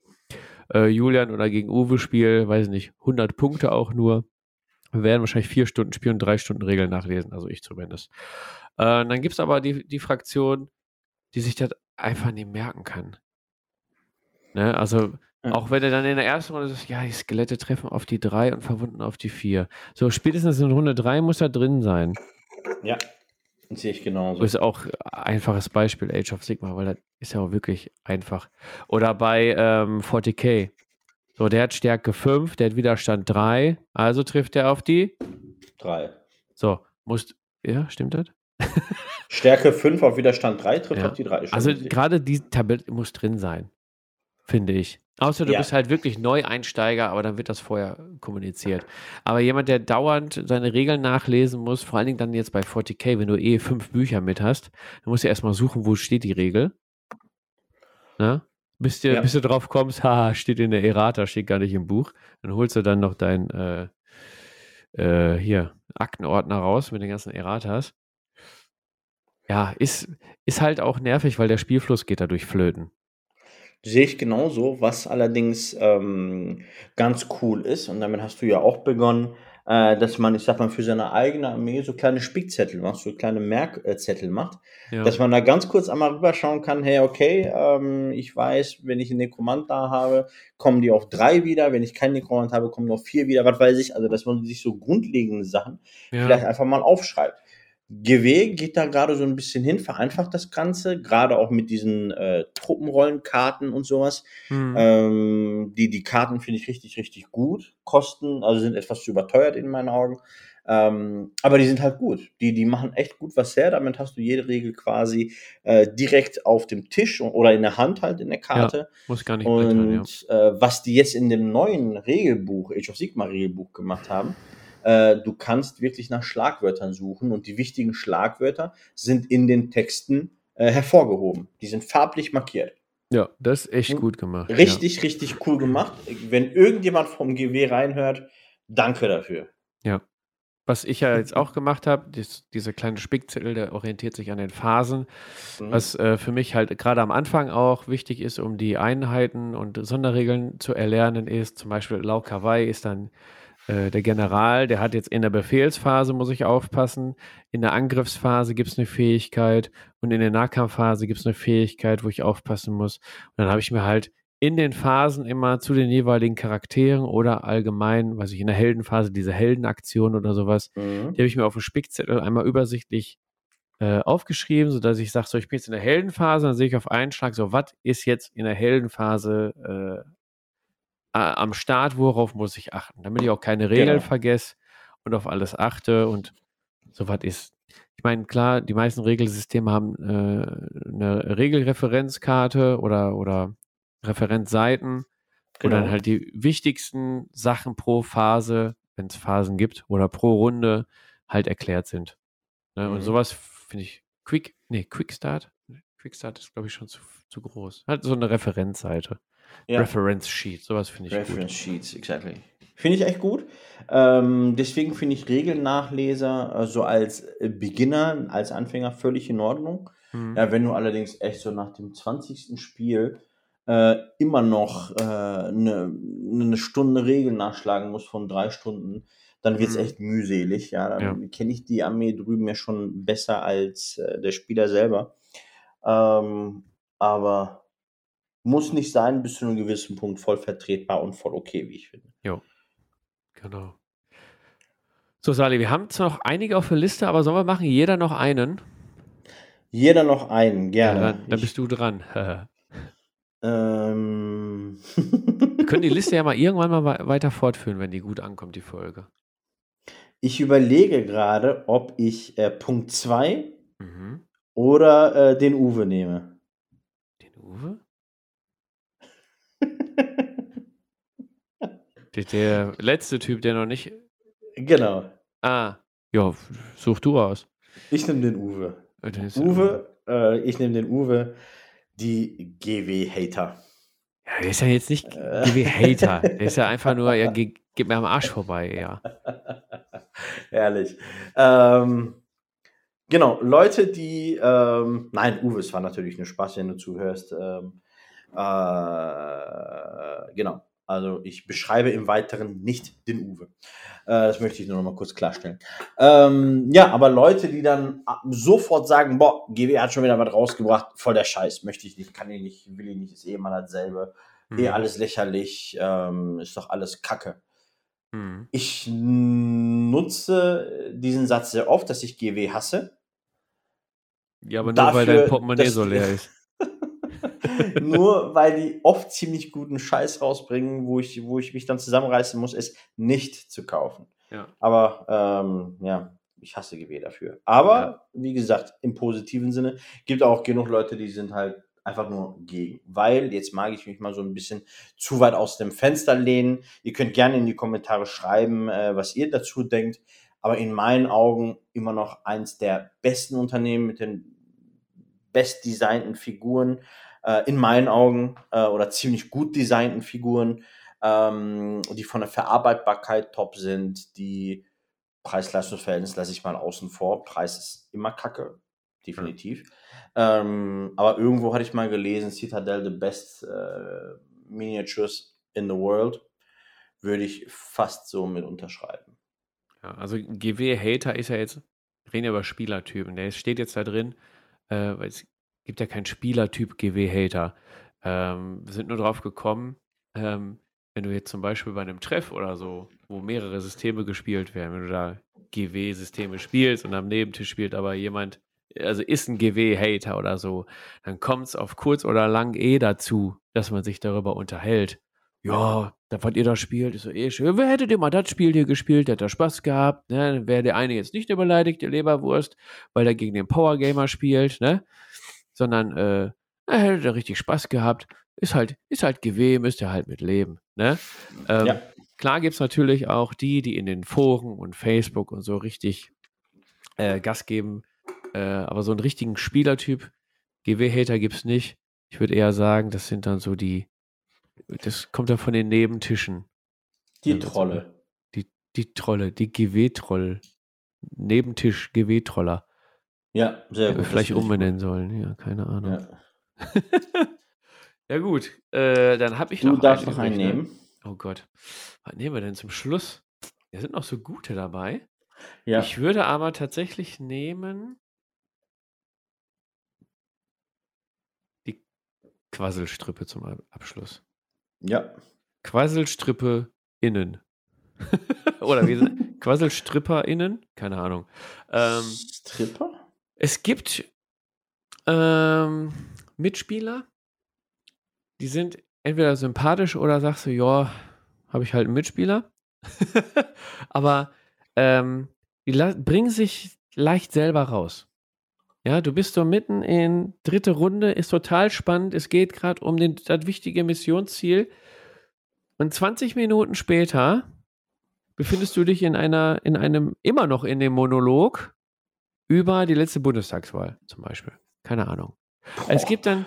äh, Julian oder gegen Uwe spiele, weiß nicht, 100 Punkte auch nur. Wir werden wahrscheinlich vier Stunden spielen und drei Stunden Regeln nachlesen, also ich zumindest. Äh, dann gibt es aber die, die Fraktion, die sich das einfach nicht merken kann. Ne? Also Ja. Auch wenn er dann in der ersten Runde sagt, ja, die Skelette treffen auf die 3 und verwunden auf die 4. So, spätestens in Runde 3 muss er drin sein. Ja, sehe ich genauso. Das ist auch ein einfaches Beispiel, Age of Sigma, weil das ist ja auch wirklich einfach. Oder bei ähm, 40k. So, der hat Stärke 5, der hat Widerstand 3, also trifft er auf die 3. So, muss, ja, stimmt das? Stärke 5 auf Widerstand 3 trifft Ja. auf die 3. Also gerade die Tabelle muss drin sein, finde ich. Außer du Ja. bist halt wirklich Neueinsteiger, aber dann wird das vorher kommuniziert. Aber jemand, der dauernd seine Regeln nachlesen muss, vor allen Dingen dann jetzt bei 40k, wenn du eh fünf Bücher mit hast, dann musst du erstmal suchen, wo steht die Regel. Ne? Bis, dir, Ja. bis du drauf kommst, haha, steht in der Errata, steht gar nicht im Buch. Dann holst du dann noch dein äh, äh, hier Aktenordner raus mit den ganzen Erratas. Ja, ist, ist halt auch nervig, weil der Spielfluss geht dadurch flöten. Sehe ich genauso, was allerdings ähm, ganz cool ist, und damit hast du ja auch begonnen, äh, dass man, ich sag mal, für seine eigene Armee so kleine Spickzettel macht, so kleine Merkzettel macht, Ja. dass man da ganz kurz einmal rüberschauen kann, hey, okay, ähm, ich weiß, wenn ich einen Nekromant da habe, kommen die auf drei wieder, wenn ich keinen Nekromant habe, kommen auf vier wieder, was weiß ich, also dass man sich so grundlegende Sachen ja. vielleicht einfach mal aufschreibt. GW geht da gerade so ein bisschen hin, vereinfacht das Ganze, gerade auch mit diesen äh, Truppenrollenkarten und sowas. Hm. Ähm, die, die Karten finde ich richtig, richtig gut. Kosten, also sind etwas zu überteuert in meinen Augen. Ähm, aber die sind halt gut. Die, die machen echt gut was her. Damit hast du jede Regel quasi äh, direkt auf dem Tisch oder in der Hand halt in der Karte. Muss gar nicht blättern, ja. Und äh, was die jetzt in dem neuen Regelbuch, Age of Sigma Regelbuch gemacht haben, äh, du kannst wirklich nach Schlagwörtern suchen und die wichtigen Schlagwörter sind in den Texten äh, hervorgehoben. Die sind farblich markiert. Ja, das ist echt Hm. gut gemacht. Richtig, richtig cool gemacht. Wenn irgendjemand vom GW reinhört, danke dafür. Ja. Was ich ja jetzt auch gemacht habe, dieser kleine Spickzettel, der orientiert sich an den Phasen. Mhm. Was äh, für mich halt gerade am Anfang auch wichtig ist, um die Einheiten und Sonderregeln zu erlernen, ist zum Beispiel Lau Kawai ist dann äh, der General, der hat jetzt in der Befehlsphase, muss ich aufpassen, in der Angriffsphase gibt es eine Fähigkeit und in der Nahkampfphase gibt es eine Fähigkeit, wo ich aufpassen muss. Und dann habe ich mir halt in den Phasen immer zu den jeweiligen Charakteren oder allgemein, weiß ich, in der Heldenphase diese Heldenaktion oder sowas, Mhm. die habe ich mir auf dem Spickzettel einmal übersichtlich äh, aufgeschrieben, sodass ich sage, so, ich bin jetzt in der Heldenphase, dann sehe ich auf einen Schlag, so, was ist jetzt in der Heldenphase äh, a- am Start, worauf muss ich achten, damit ich auch keine Regeln Genau. vergesse und auf alles achte und so was ist. Ich meine, klar, die meisten Regelsysteme haben äh, eine Regelreferenzkarte oder, oder Referenzseiten, wo Genau. dann halt die wichtigsten Sachen pro Phase, wenn es Phasen gibt, oder pro Runde halt erklärt sind. Ne? Und Mhm. sowas finde ich Quick, nee, Quick Start. Quick Start ist, glaube ich, schon zu, zu groß. Halt so eine Referenzseite. Ja. Reference Sheet, sowas finde ich gut. Reference Sheets, exactly. Finde ich echt gut. Ähm, deswegen finde ich Regelnachleser äh, so als Beginner, als Anfänger völlig in Ordnung. Mhm. Ja, wenn du allerdings echt so nach dem 20. Spiel äh, immer noch äh, eine, eine Stunde Regeln nachschlagen musst von drei Stunden, dann wird es Mhm. echt mühselig. Ja, dann Ja. kenne ich die Armee drüben ja schon besser als äh, der Spieler selber. Ähm, aber muss nicht sein, bis zu einem gewissen Punkt voll vertretbar und voll okay, wie ich finde. Genau. So, Sali, wir haben zwar noch einige auf der Liste, aber sollen wir machen jeder noch einen? Jeder noch einen, Ja, gerne. dann, dann Ich- bist du dran. ähm, Wir können die Liste ja mal irgendwann mal wei- weiter fortführen, wenn die gut ankommt, die Folge. ich überlege gerade, ob ich äh, Punkt 2 Mhm. oder äh, den Uwe nehme. Den Uwe? Der, letzte Typ, der noch nicht. genau. Ah, ja, such du aus. Ich nehme den Uwe. Äh, Uwe, äh, ich nehme den Uwe, die GW-Hater. Ja, der ist ja jetzt nicht Äh. GW-Hater. Der ist ja einfach nur, ja, ge geht mir am Arsch vorbei, ja. Herrlich. Ähm, genau, Leute, die, ähm, nein, Uwe, es war natürlich nur Spaß, wenn du zuhörst. Ähm, äh, genau, also ich beschreibe im Weiteren nicht den Uwe. Äh, das möchte ich nur noch mal kurz klarstellen. Ähm, ja, aber Leute, die dann sofort sagen, boah, GW hat schon wieder was rausgebracht, voll der Scheiß, möchte ich nicht, kann ich nicht, will ich nicht, ist eh immer dasselbe. eh alles lächerlich, ähm, ist doch alles Kacke. Mhm. Ich nutze diesen Satz sehr oft, dass ich GW hasse. Ja, aber nur Dafür, weil dein Portemonnaie so leer ist. Nur weil die oft ziemlich guten Scheiß rausbringen, wo ich, wo ich mich dann zusammenreißen muss, es nicht zu kaufen. Ja. Aber ähm, ja, ich hasse GW dafür. Aber wie gesagt, im positiven Sinne gibt auch genug Leute, die sind halt einfach nur gegen. Weil, jetzt mag ich mich mal so ein bisschen zu weit aus dem Fenster lehnen. Ihr könnt gerne in die Kommentare schreiben, äh, was ihr dazu denkt. Aber in meinen Augen immer noch eins der besten Unternehmen mit den bestdesignten Figuren. Äh, in meinen Augen äh, oder ziemlich gut designten Figuren, ähm, die von der Verarbeitbarkeit top sind, die Preis-Leistungs-Verhältnis lasse ich mal außen vor. Preis ist immer kacke, definitiv. Ähm, aber irgendwo hatte ich mal gelesen, Citadel the best äh, miniatures in the world. Würde ich fast so mit unterschreiben. Ja, also GW-Hater ist ja jetzt, reden ja über Spielertypen. Der steht jetzt da drin, äh, weil es gibt ja keinen Spielertyp GW-Hater. Ähm, wir sind nur drauf gekommen, ähm, wenn du jetzt zum Beispiel bei einem Treff oder so, wo mehrere Systeme gespielt werden, wenn du da GW-Systeme spielst und am Nebentisch spielt aber jemand, also ist ein GW-Hater oder so, dann kommt es auf kurz oder lang eh dazu, dass man sich darüber unterhält. Ja, da was ihr da spielt, ist so eh schön. Wer hätte denn mal das Spiel hier gespielt, der hat da Spaß gehabt, ne? Dann wäre der eine jetzt nicht beleidigt, der Leberwurst, weil er gegen den Power Gamer spielt, ne? Sondern, äh, er hätte da richtig Spaß gehabt. Ist halt, ist halt GW, müsst ihr halt mit leben, ne? Ähm, Ja. Klar gibt es natürlich auch die, die in den Foren und Facebook und so richtig äh, Gas geben. Äh, aber so einen richtigen Spielertyp, GW-Hater gibt es nicht. Ich würde eher sagen, das sind dann so die, das kommt dann von den Nebentischen. Die das- Trolle. Die Trolle, die GW-Troll. Nebentisch GW-Troller. Ja, sehr gut. Vielleicht umbenennen sollen. Ja, keine gut. Ahnung. Ja. Ja, gut. Äh, dann habe ich Du noch darfst einen noch einen ne? nehmen. Oh Gott. Was nehmen wir denn zum Schluss? Da sind noch so gute dabei. Ja. Ich würde aber tatsächlich nehmen die Quasselstrippe zum Ab- Abschluss. ja. Quasselstrippe innen. Oder wie sind Quasselstripper innen? Keine Ahnung. Ähm, Stripper? Es gibt ähm, Mitspieler, die sind entweder sympathisch oder sagst du, ja, habe ich halt einen Mitspieler. Aber ähm, die bringen sich leicht selber raus. Ja, du bist so mitten in dritte Runde, ist total spannend. Es geht gerade um den, das wichtige Missionsziel. Und 20 Minuten später befindest du dich in einer, in einem, immer noch in dem Monolog über die letzte Bundestagswahl zum Beispiel. Keine Ahnung. Es gibt dann,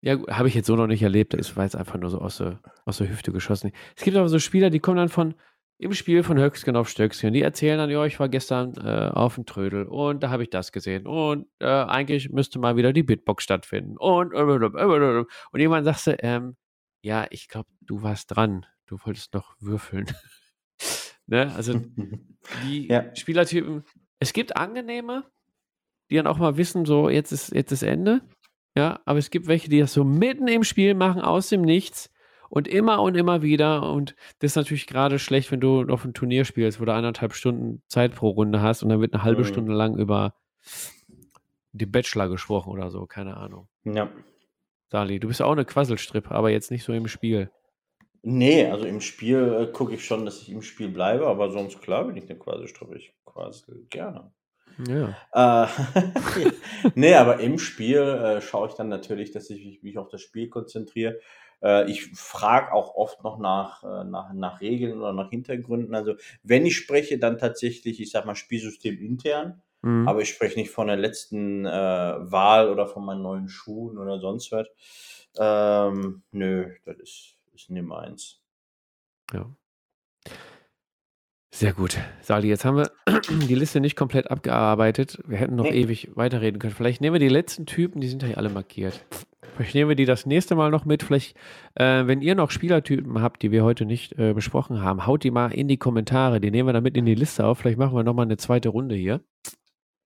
ja, habe ich jetzt so noch nicht erlebt, das war jetzt einfach nur so aus der, aus der Hüfte geschossen. Es gibt aber so Spieler, die kommen dann von im Spiel von Höchstgen auf Stöckchen. Die erzählen dann, ja, ich war gestern äh, auf dem Trödel und da habe ich das gesehen und äh, eigentlich müsste mal wieder die Bitbox stattfinden und und jemand sagst du, ähm, ja, ich glaube, du warst dran. Du wolltest noch würfeln. ne? Also die Ja. Spielertypen, es gibt angenehme, die dann auch mal wissen, so jetzt ist jetzt ist Ende. Ja, aber es gibt welche, die das so mitten im Spiel machen, aus dem Nichts und immer und immer wieder. Und das ist natürlich gerade schlecht, wenn du auf ein Turnier spielst, wo du eineinhalb Stunden Zeit pro Runde hast und dann wird eine halbe Mhm. Stunde lang über die Bachelor gesprochen oder so, keine Ahnung. ja. Dali, du bist auch eine Quasselstrippe, aber jetzt nicht so im Spiel. Nee, also im Spiel äh, gucke ich schon, dass ich im Spiel bleibe, aber sonst klar bin ich eine Quasselstrippe. Ich quassel gerne. Ja. Äh, nee, aber im Spiel äh, schaue ich dann natürlich, dass ich mich, mich auf das Spiel konzentriere. Äh, ich frage auch oft noch nach, äh, nach, nach Regeln oder nach Hintergründen. Also wenn ich spreche, dann tatsächlich, ich sag mal, Spielsystem intern. Mhm. Aber ich spreche nicht von der letzten äh, Wahl oder von meinen neuen Schuhen oder sonst was. Ähm, nö, das ist, ist nicht meins. Ja. Sehr gut. Sali, jetzt haben wir die Liste nicht komplett abgearbeitet. Wir hätten noch Nee. ewig weiterreden können. Vielleicht nehmen wir die letzten Typen, die sind ja alle markiert. Vielleicht nehmen wir die das nächste Mal noch mit. Vielleicht, äh, wenn ihr noch Spielertypen habt, die wir heute nicht äh, besprochen haben, haut die mal in die Kommentare. Die nehmen wir dann mit in die Liste auf. Vielleicht machen wir nochmal eine zweite Runde hier.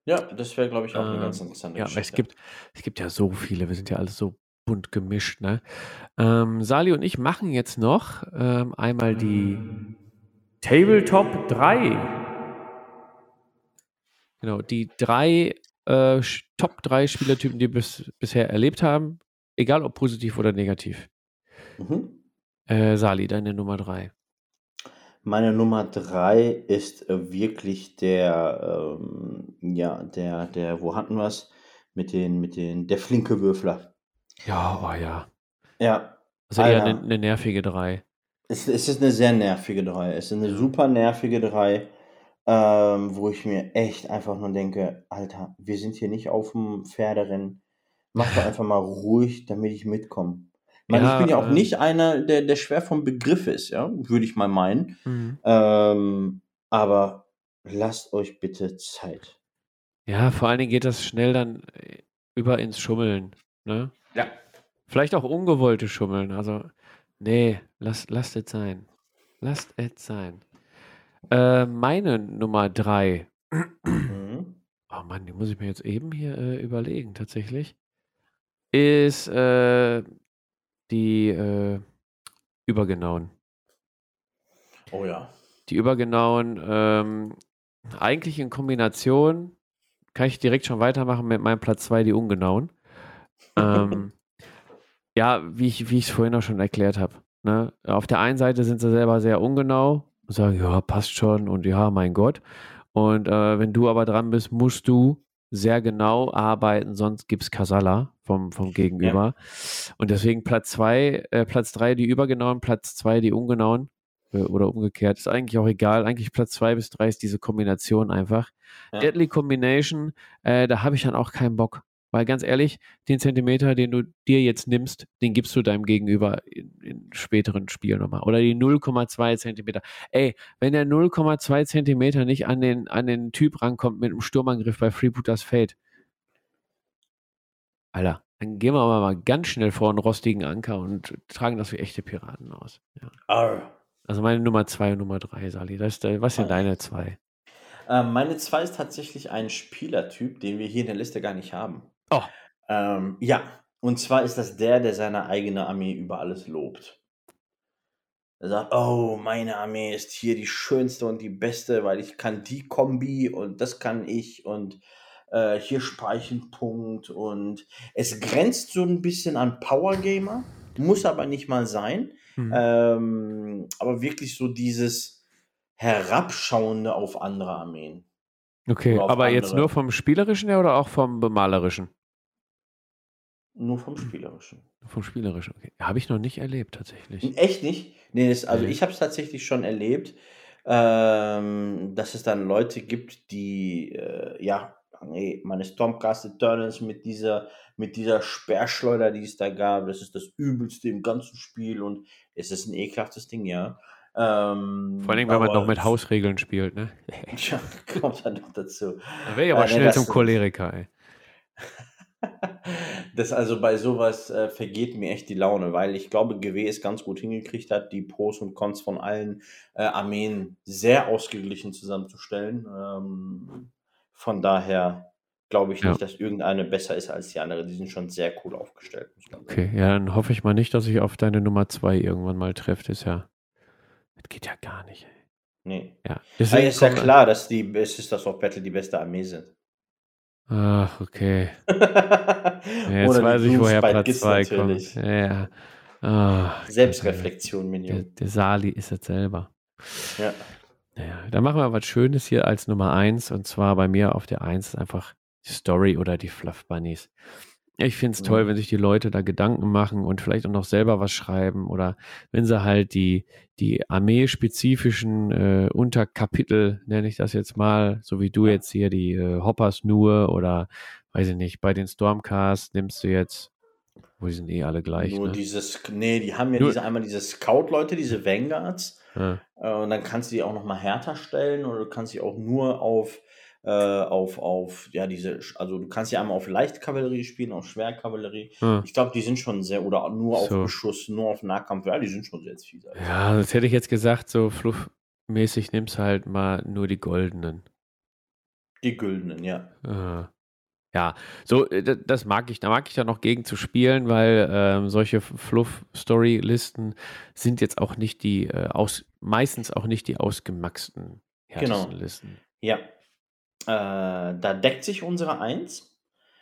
Ja, das wäre, glaube ich, auch eine Ähm, ganz interessante Ja, aber es gibt, es gibt ja so viele. Wir sind ja alles so bunt gemischt, ne? Ähm, Sali und ich machen jetzt noch ähm, einmal die Tabletop 3. Genau, die drei äh, Top 3 Spielertypen, die wir bis, bisher erlebt haben, egal ob positiv oder negativ. Mhm. Äh, Sali, deine Nummer 3. Meine Nummer 3 ist äh, wirklich der, ähm, ja, der, der, wo hatten wir es? Mit den, mit den, der flinke Würfler. Ja, oh ja. Ja. Also eher eine, eine nervige 3. Es, es ist eine sehr nervige 3. Es ist eine super nervige 3, ähm, wo ich mir echt einfach nur denke, Alter, wir sind hier nicht auf dem Pferderennen. Mach doch einfach mal ruhig, damit ich mitkomme. Ja, ich bin ja auch äh, nicht einer, der, der schwer vom Begriff ist, ja, würde ich mal meinen. Mhm. Ähm, aber lasst euch bitte Zeit. Ja, vor allen Dingen geht das schnell dann äh, über ins Schummeln. Ne? Ja. Vielleicht auch ungewollte Schummeln. Also, nee, lasst, lasst es sein. Lasst es sein. Äh, meine Nummer drei. Mhm. Oh Mann, die muss ich mir jetzt eben hier äh, überlegen, tatsächlich. Ist äh, die äh, Übergenauen. Oh ja. Die Übergenauen, ähm, eigentlich in Kombination, kann ich direkt schon weitermachen mit meinem Platz 2, die Ungenauen. Ähm, ja, wie ich es vorhin auch schon erklärt habe. Ne? Auf der einen Seite sind sie selber sehr ungenau und sagen, ja, passt schon und ja, mein Gott. Und äh, wenn du aber dran bist, musst du sehr genau arbeiten, sonst gibt es Kasala vom, vom Gegenüber. Ja. Und deswegen Platz 2, äh, Platz 3 die übergenauen, Platz 2 die ungenauen äh, oder umgekehrt. Ist eigentlich auch egal. Eigentlich Platz 2 bis 3 ist diese Kombination einfach. Ja. Deadly Combination, äh, da habe ich dann auch keinen Bock. Weil ganz ehrlich, den Zentimeter, den du dir jetzt nimmst, den gibst du deinem Gegenüber in, in späteren Spielen nochmal. Oder die 0,2 Zentimeter. Ey, wenn der 0,2 Zentimeter nicht an den, an den Typ rankommt mit einem Sturmangriff bei Freebooters Fate, Alter, dann gehen wir aber mal ganz schnell vor einen rostigen Anker und tragen das wie echte Piraten aus. Ja. Also meine Nummer 2 und Nummer 3, Sali. Das ist, was sind deine zwei? Ähm, meine 2 ist tatsächlich ein Spielertyp, den wir hier in der Liste gar nicht haben. Oh. Ähm, ja, und zwar ist das der, der seine eigene Armee über alles lobt. Er sagt, oh, meine Armee ist hier die schönste und die beste, weil ich kann die Kombi und das kann ich und äh, hier Speichenpunkt und es grenzt so ein bisschen an Power Gamer, muss aber nicht mal sein. Mhm. Ähm, aber wirklich so dieses Herabschauende auf andere Armeen. Okay, aber andere. jetzt nur vom Spielerischen her oder auch vom Bemalerischen? Nur vom Spielerischen. Vom Spielerischen, okay. Habe ich noch nicht erlebt, tatsächlich. Echt nicht? Nee, das, also nee. ich habe es tatsächlich schon erlebt, ähm, dass es dann Leute gibt, die, äh, ja, hey, meine Stormcast Eternals mit dieser, mit dieser Sperrschleuder, die es da gab, das ist das Übelste im ganzen Spiel und es ist ein ekelhaftes Ding, ja. Ähm, Vor allem, wenn man noch mit Hausregeln spielt, ne? ja, kommt dann noch dazu. Da wäre ich aber äh, schnell nee, zum Choleriker, ey. Das also bei sowas äh, vergeht mir echt die Laune, weil ich glaube, GW es ganz gut hingekriegt hat, die Pros und Cons von allen äh, Armeen sehr ausgeglichen zusammenzustellen. Ähm, von daher glaube ich nicht, dass irgendeine besser ist als die andere. Die sind schon sehr cool aufgestellt. Okay, ja, dann hoffe ich mal nicht, dass ich auf deine Nummer 2 irgendwann mal treffe. Das ist ja, das geht ja gar nicht. Ey. Nee. Ja, Deswegen ist ja klar, dass die es ist, dass auch Battle die beste Armee sind. Ach, okay. Ja, jetzt weiß ich, woher Platz 2 kommt. Ja. Oh, Selbstreflexion, Minion. Der, der Sali ist es selber. Ja. Naja, dann machen wir was Schönes hier als Nummer 1. Und zwar bei mir auf der 1 einfach die Story oder die Fluff Bunnies. Ich finde es toll, wenn sich die Leute da Gedanken machen und vielleicht auch noch selber was schreiben oder wenn sie halt die, die armeespezifischen äh, Unterkapitel, nenne ich das jetzt mal, so wie du jetzt hier die äh, Hoppers nur oder weiß ich nicht, bei den Stormcasts nimmst du jetzt, wo die sind eh alle gleich. Nur ne? dieses, nee, die haben ja nur, diese, einmal diese Scout-Leute, diese Vanguards. Ja. Äh, und dann kannst du die auch nochmal härter stellen oder du kannst sie auch nur auf äh, auf, auf, ja, diese, also du kannst ja einmal auf Leichtkavallerie spielen, auf Schwerkavallerie. Hm. Ich glaube, die sind schon sehr, oder nur auf so. Beschuss, nur auf Nahkampf, ja, die sind schon sehr fies. Ja, das hätte ich jetzt gesagt, so fluffmäßig nimmst halt mal nur die goldenen. Die güldenen, ja. Ah. Ja, so, äh, das mag ich. Da mag ich da noch gegen zu spielen, weil ähm, solche Fluff-Story-Listen sind jetzt auch nicht die, äh, aus, meistens auch nicht die ausgemaxten härtesten Genau. Listen. Ja. Äh, da deckt sich unsere Eins.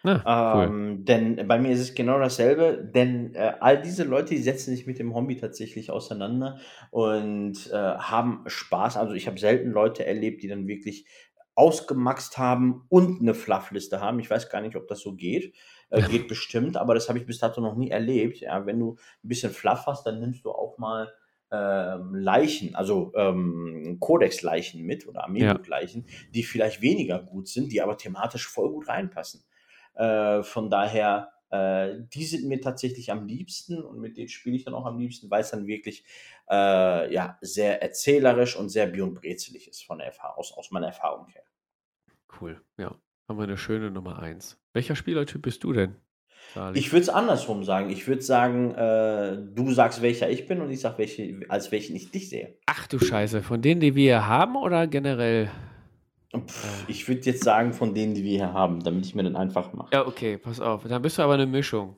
Na, cool. Ähm, denn bei mir ist es genau dasselbe, denn äh, all diese Leute, die setzen sich mit dem Hobby tatsächlich auseinander und äh, haben Spaß. Also ich habe selten Leute erlebt, die dann wirklich ausgemaxt haben und eine Fluffliste haben. Ich weiß gar nicht, ob das so geht. Äh, geht bestimmt, aber das habe ich bis dato noch nie erlebt. Ja, wenn du ein bisschen Fluff hast, dann nimmst du auch mal ähm, Leichen, also ähm, Codex-Leichen mit oder Amiibo-Leichen, die vielleicht weniger gut sind, die aber thematisch voll gut reinpassen. Äh, von daher, äh, die sind mir tatsächlich am liebsten und mit denen spiele ich dann auch am liebsten, weil es dann wirklich äh, ja, sehr erzählerisch und sehr Björn Brezelig ist von der Erfahrung, aus, aus meiner Erfahrung her. Cool, ja. Haben wir eine schöne Nummer eins. Welcher Spielertyp bist du denn? Sali? Ich würde es andersrum sagen. Ich würde sagen, äh, du sagst, welcher ich bin und ich sag, welche, als welchen ich dich sehe. Ach du Scheiße, von denen, die wir hier haben oder generell? Pff, ich würde jetzt sagen, von denen, die wir hier haben, damit ich mir den einfach mache. Ja, okay, pass auf. Dann bist du aber eine Mischung.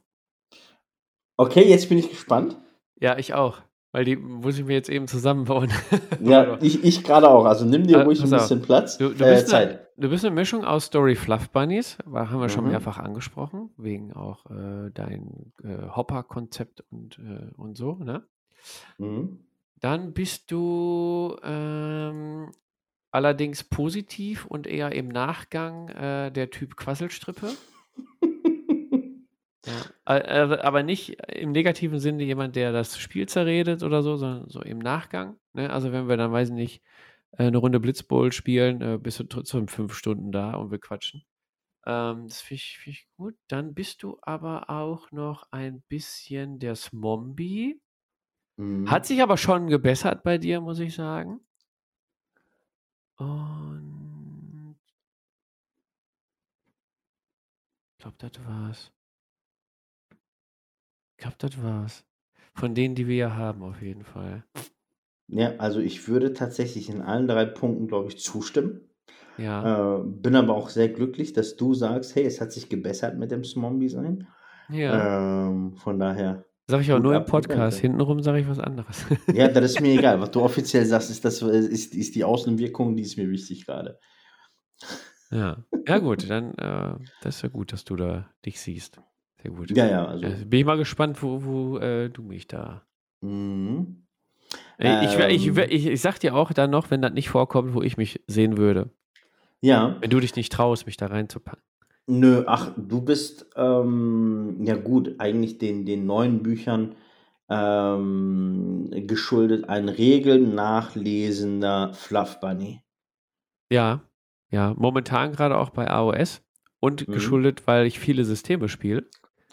Okay, jetzt bin ich gespannt. Ja, ich auch. Weil die muss ich mir jetzt eben zusammenbauen. Ja, ich, ich gerade auch. Also nimm dir Äh, ruhig pass ein auf. bisschen Platz. Du, du, äh, bist eine, Zeit. du bist eine Mischung aus Story Fluff Bunnies, haben wir schon Mhm. mehrfach angesprochen, wegen auch äh, dein äh, Hopper-Konzept und, äh, und so, ne? Mhm. Dann bist du ähm, allerdings positiv und eher im Nachgang äh, der Typ Quasselstrippe. Ja. Äh, aber nicht im negativen Sinne jemand, der das Spiel zerredet oder so, sondern so im Nachgang. Ne? Also wenn wir dann, weiß ich nicht, äh, eine Runde Blitzbowl spielen, äh, bist du trotzdem fünf Stunden da und wir quatschen. Ähm, das finde ich, find ich gut. Dann bist du aber auch noch ein bisschen der Smombie. Mhm. Hat sich aber schon gebessert bei dir, muss ich sagen. Und ich glaube, das war's. Ich glaube, das war's. Von denen, die wir ja haben, auf jeden Fall. Ja, also ich würde tatsächlich in allen drei Punkten, glaube ich, zustimmen. Ja. Äh, bin aber auch sehr glücklich, dass du sagst, hey, es hat sich gebessert mit dem Zombie-Sein. ja. Ähm, von daher, Sag ich auch nur im Podcast. Hintenrum sage ich was anderes. ja, das ist mir egal. Was du offiziell sagst, ist, das, ist, ist die Außenwirkung, die ist mir wichtig gerade. ja. Ja, gut, dann äh, das ist ja gut, dass du da dich siehst. Sehr gut. Ja, ja, also. Ja, bin ich mal gespannt, wo, wo äh, du mich da. Mhm. Äh, ich, ich, Ähm. wär- ich, ich sag dir auch dann noch, wenn das nicht vorkommt, wo ich mich sehen würde. Ja, Wenn du dich nicht traust, mich da reinzupacken. nö, ach, du bist, ähm, ja gut, eigentlich den, den neuen Büchern ähm, geschuldet, ein regelnachlesender Fluff Bunny. Ja, ja, momentan gerade auch bei AOS und Mhm. geschuldet, weil ich viele Systeme spiele.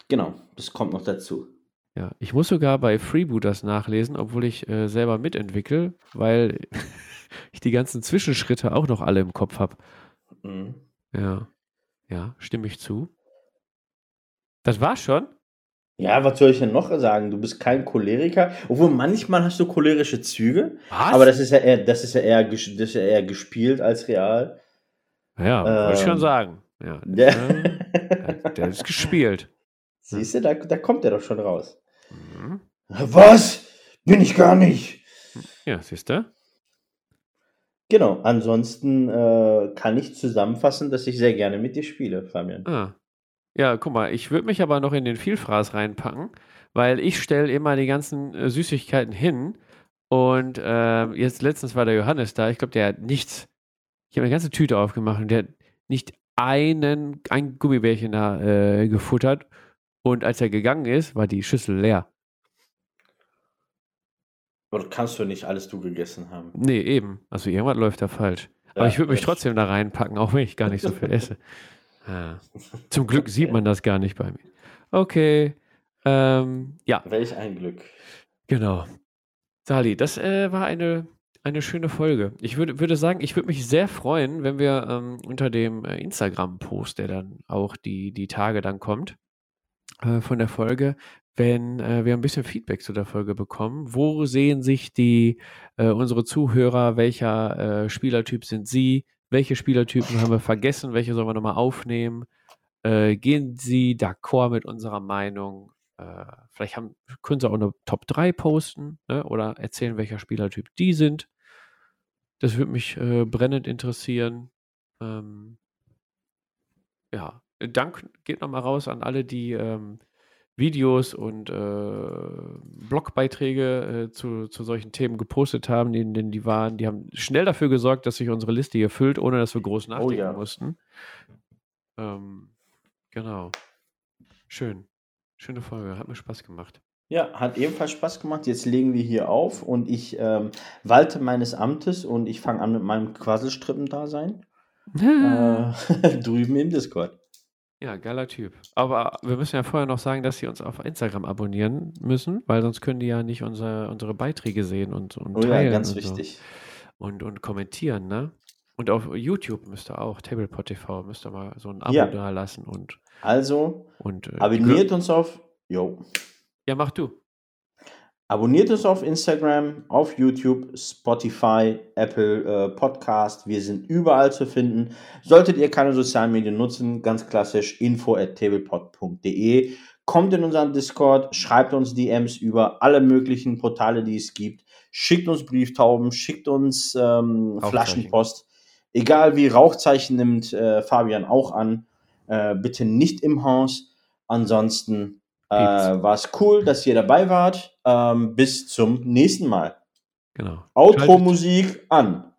Genau, das kommt noch dazu. Ja, ich muss sogar bei Freebooters nachlesen, obwohl ich äh, selber mitentwickle, weil ich die ganzen Zwischenschritte auch noch alle im Kopf habe. Mhm. Ja, ja, stimme ich zu. Das war's schon? Ja, was soll ich denn noch sagen? Du bist kein Choleriker, obwohl manchmal hast du cholerische Züge, Was? aber das ist ja eher, das ist ja eher, das ist ja eher gespielt als real. ja, wollte ich schon ähm, sagen. Ja, Ja. äh, der ist gespielt. Siehst du, da, da kommt er doch schon raus. Mhm. Was? Bin ich gar nicht. Ja, siehst du? Genau, ansonsten äh, kann ich zusammenfassen, dass ich sehr gerne mit dir spiele, Fabian. Ah. Ja, guck mal, ich würde mich aber noch in den Vielfraß reinpacken, weil ich stelle immer die ganzen äh, Süßigkeiten hin und ähm, jetzt letztens war der Johannes da, ich glaube, der hat nichts, ich habe eine ganze Tüte aufgemacht und der hat nicht einen, ein Gummibärchen da äh, gefuttert und als er gegangen ist, war die Schüssel leer. Aber kannst du nicht alles du gegessen haben. Nee, eben, also irgendwas läuft da falsch. Aber Ja, ich würde mich trotzdem da reinpacken, auch wenn ich gar nicht so viel esse. Ah. Zum Glück sieht man das gar nicht bei mir. Okay. Ähm, ja, Welch ein Glück. genau. Sali, das äh, war eine, eine schöne Folge. Ich würde, würde sagen, ich würde mich sehr freuen, wenn wir ähm, unter dem äh, Instagram-Post, der dann auch die, die Tage dann kommt, äh, von der Folge, wenn äh, wir ein bisschen Feedback zu der Folge bekommen. Wo sehen sich die äh, unsere Zuhörer? Welcher äh, Spielertyp sind sie? Welche Spielertypen haben wir vergessen? Welche sollen wir nochmal aufnehmen? Äh, gehen Sie d'accord mit unserer Meinung? Äh, vielleicht haben, können Sie auch eine Top 3 posten ne? oder erzählen, welcher Spielertyp die sind. Das würde mich brennend interessieren. Ähm, ja, Dank geht nochmal raus an alle, die ähm, Videos und äh, Blogbeiträge äh, zu, zu solchen Themen gepostet haben, denen, denen die waren, die haben schnell dafür gesorgt, dass sich unsere Liste hier füllt, ohne dass wir groß nachdenken ja. mussten. Ähm, genau. Schön. Schöne Folge. Hat mir Spaß gemacht. Ja, hat ebenfalls Spaß gemacht. Jetzt legen wir hier auf und ich ähm, walte meines Amtes und ich fange an mit meinem Quasselstrippen-Dasein. äh, drüben im Discord. Ja, geiler Typ. Aber wir müssen ja vorher noch sagen, dass sie uns auf Instagram abonnieren müssen, weil sonst können die ja nicht unsere, unsere Beiträge sehen und, und Oh teilen ja, ganz und wichtig. So. Und, und kommentieren, ne? Und auf YouTube müsst ihr auch, Tablepot TV, müsst ihr mal so ein Abo Ja. da lassen und, Also, und äh, abonniert uns auf. Jo. Ja, mach du. Abonniert uns auf Instagram, auf YouTube, Spotify, Apple äh, Podcast. Wir sind überall zu finden. Solltet ihr keine sozialen Medien nutzen, ganz klassisch info at tablepod.de. Kommt in unseren Discord, schreibt uns DMs über alle möglichen Portale, die es gibt. Schickt uns Brieftauben, schickt uns ähm. Flaschenpost. Egal wie Rauchzeichen nimmt äh, Fabian auch an. Äh, bitte nicht im Haus. Ansonsten äh, war es cool, dass ihr dabei wart. Ähm, bis zum nächsten Mal. Genau. Outro-Musik an.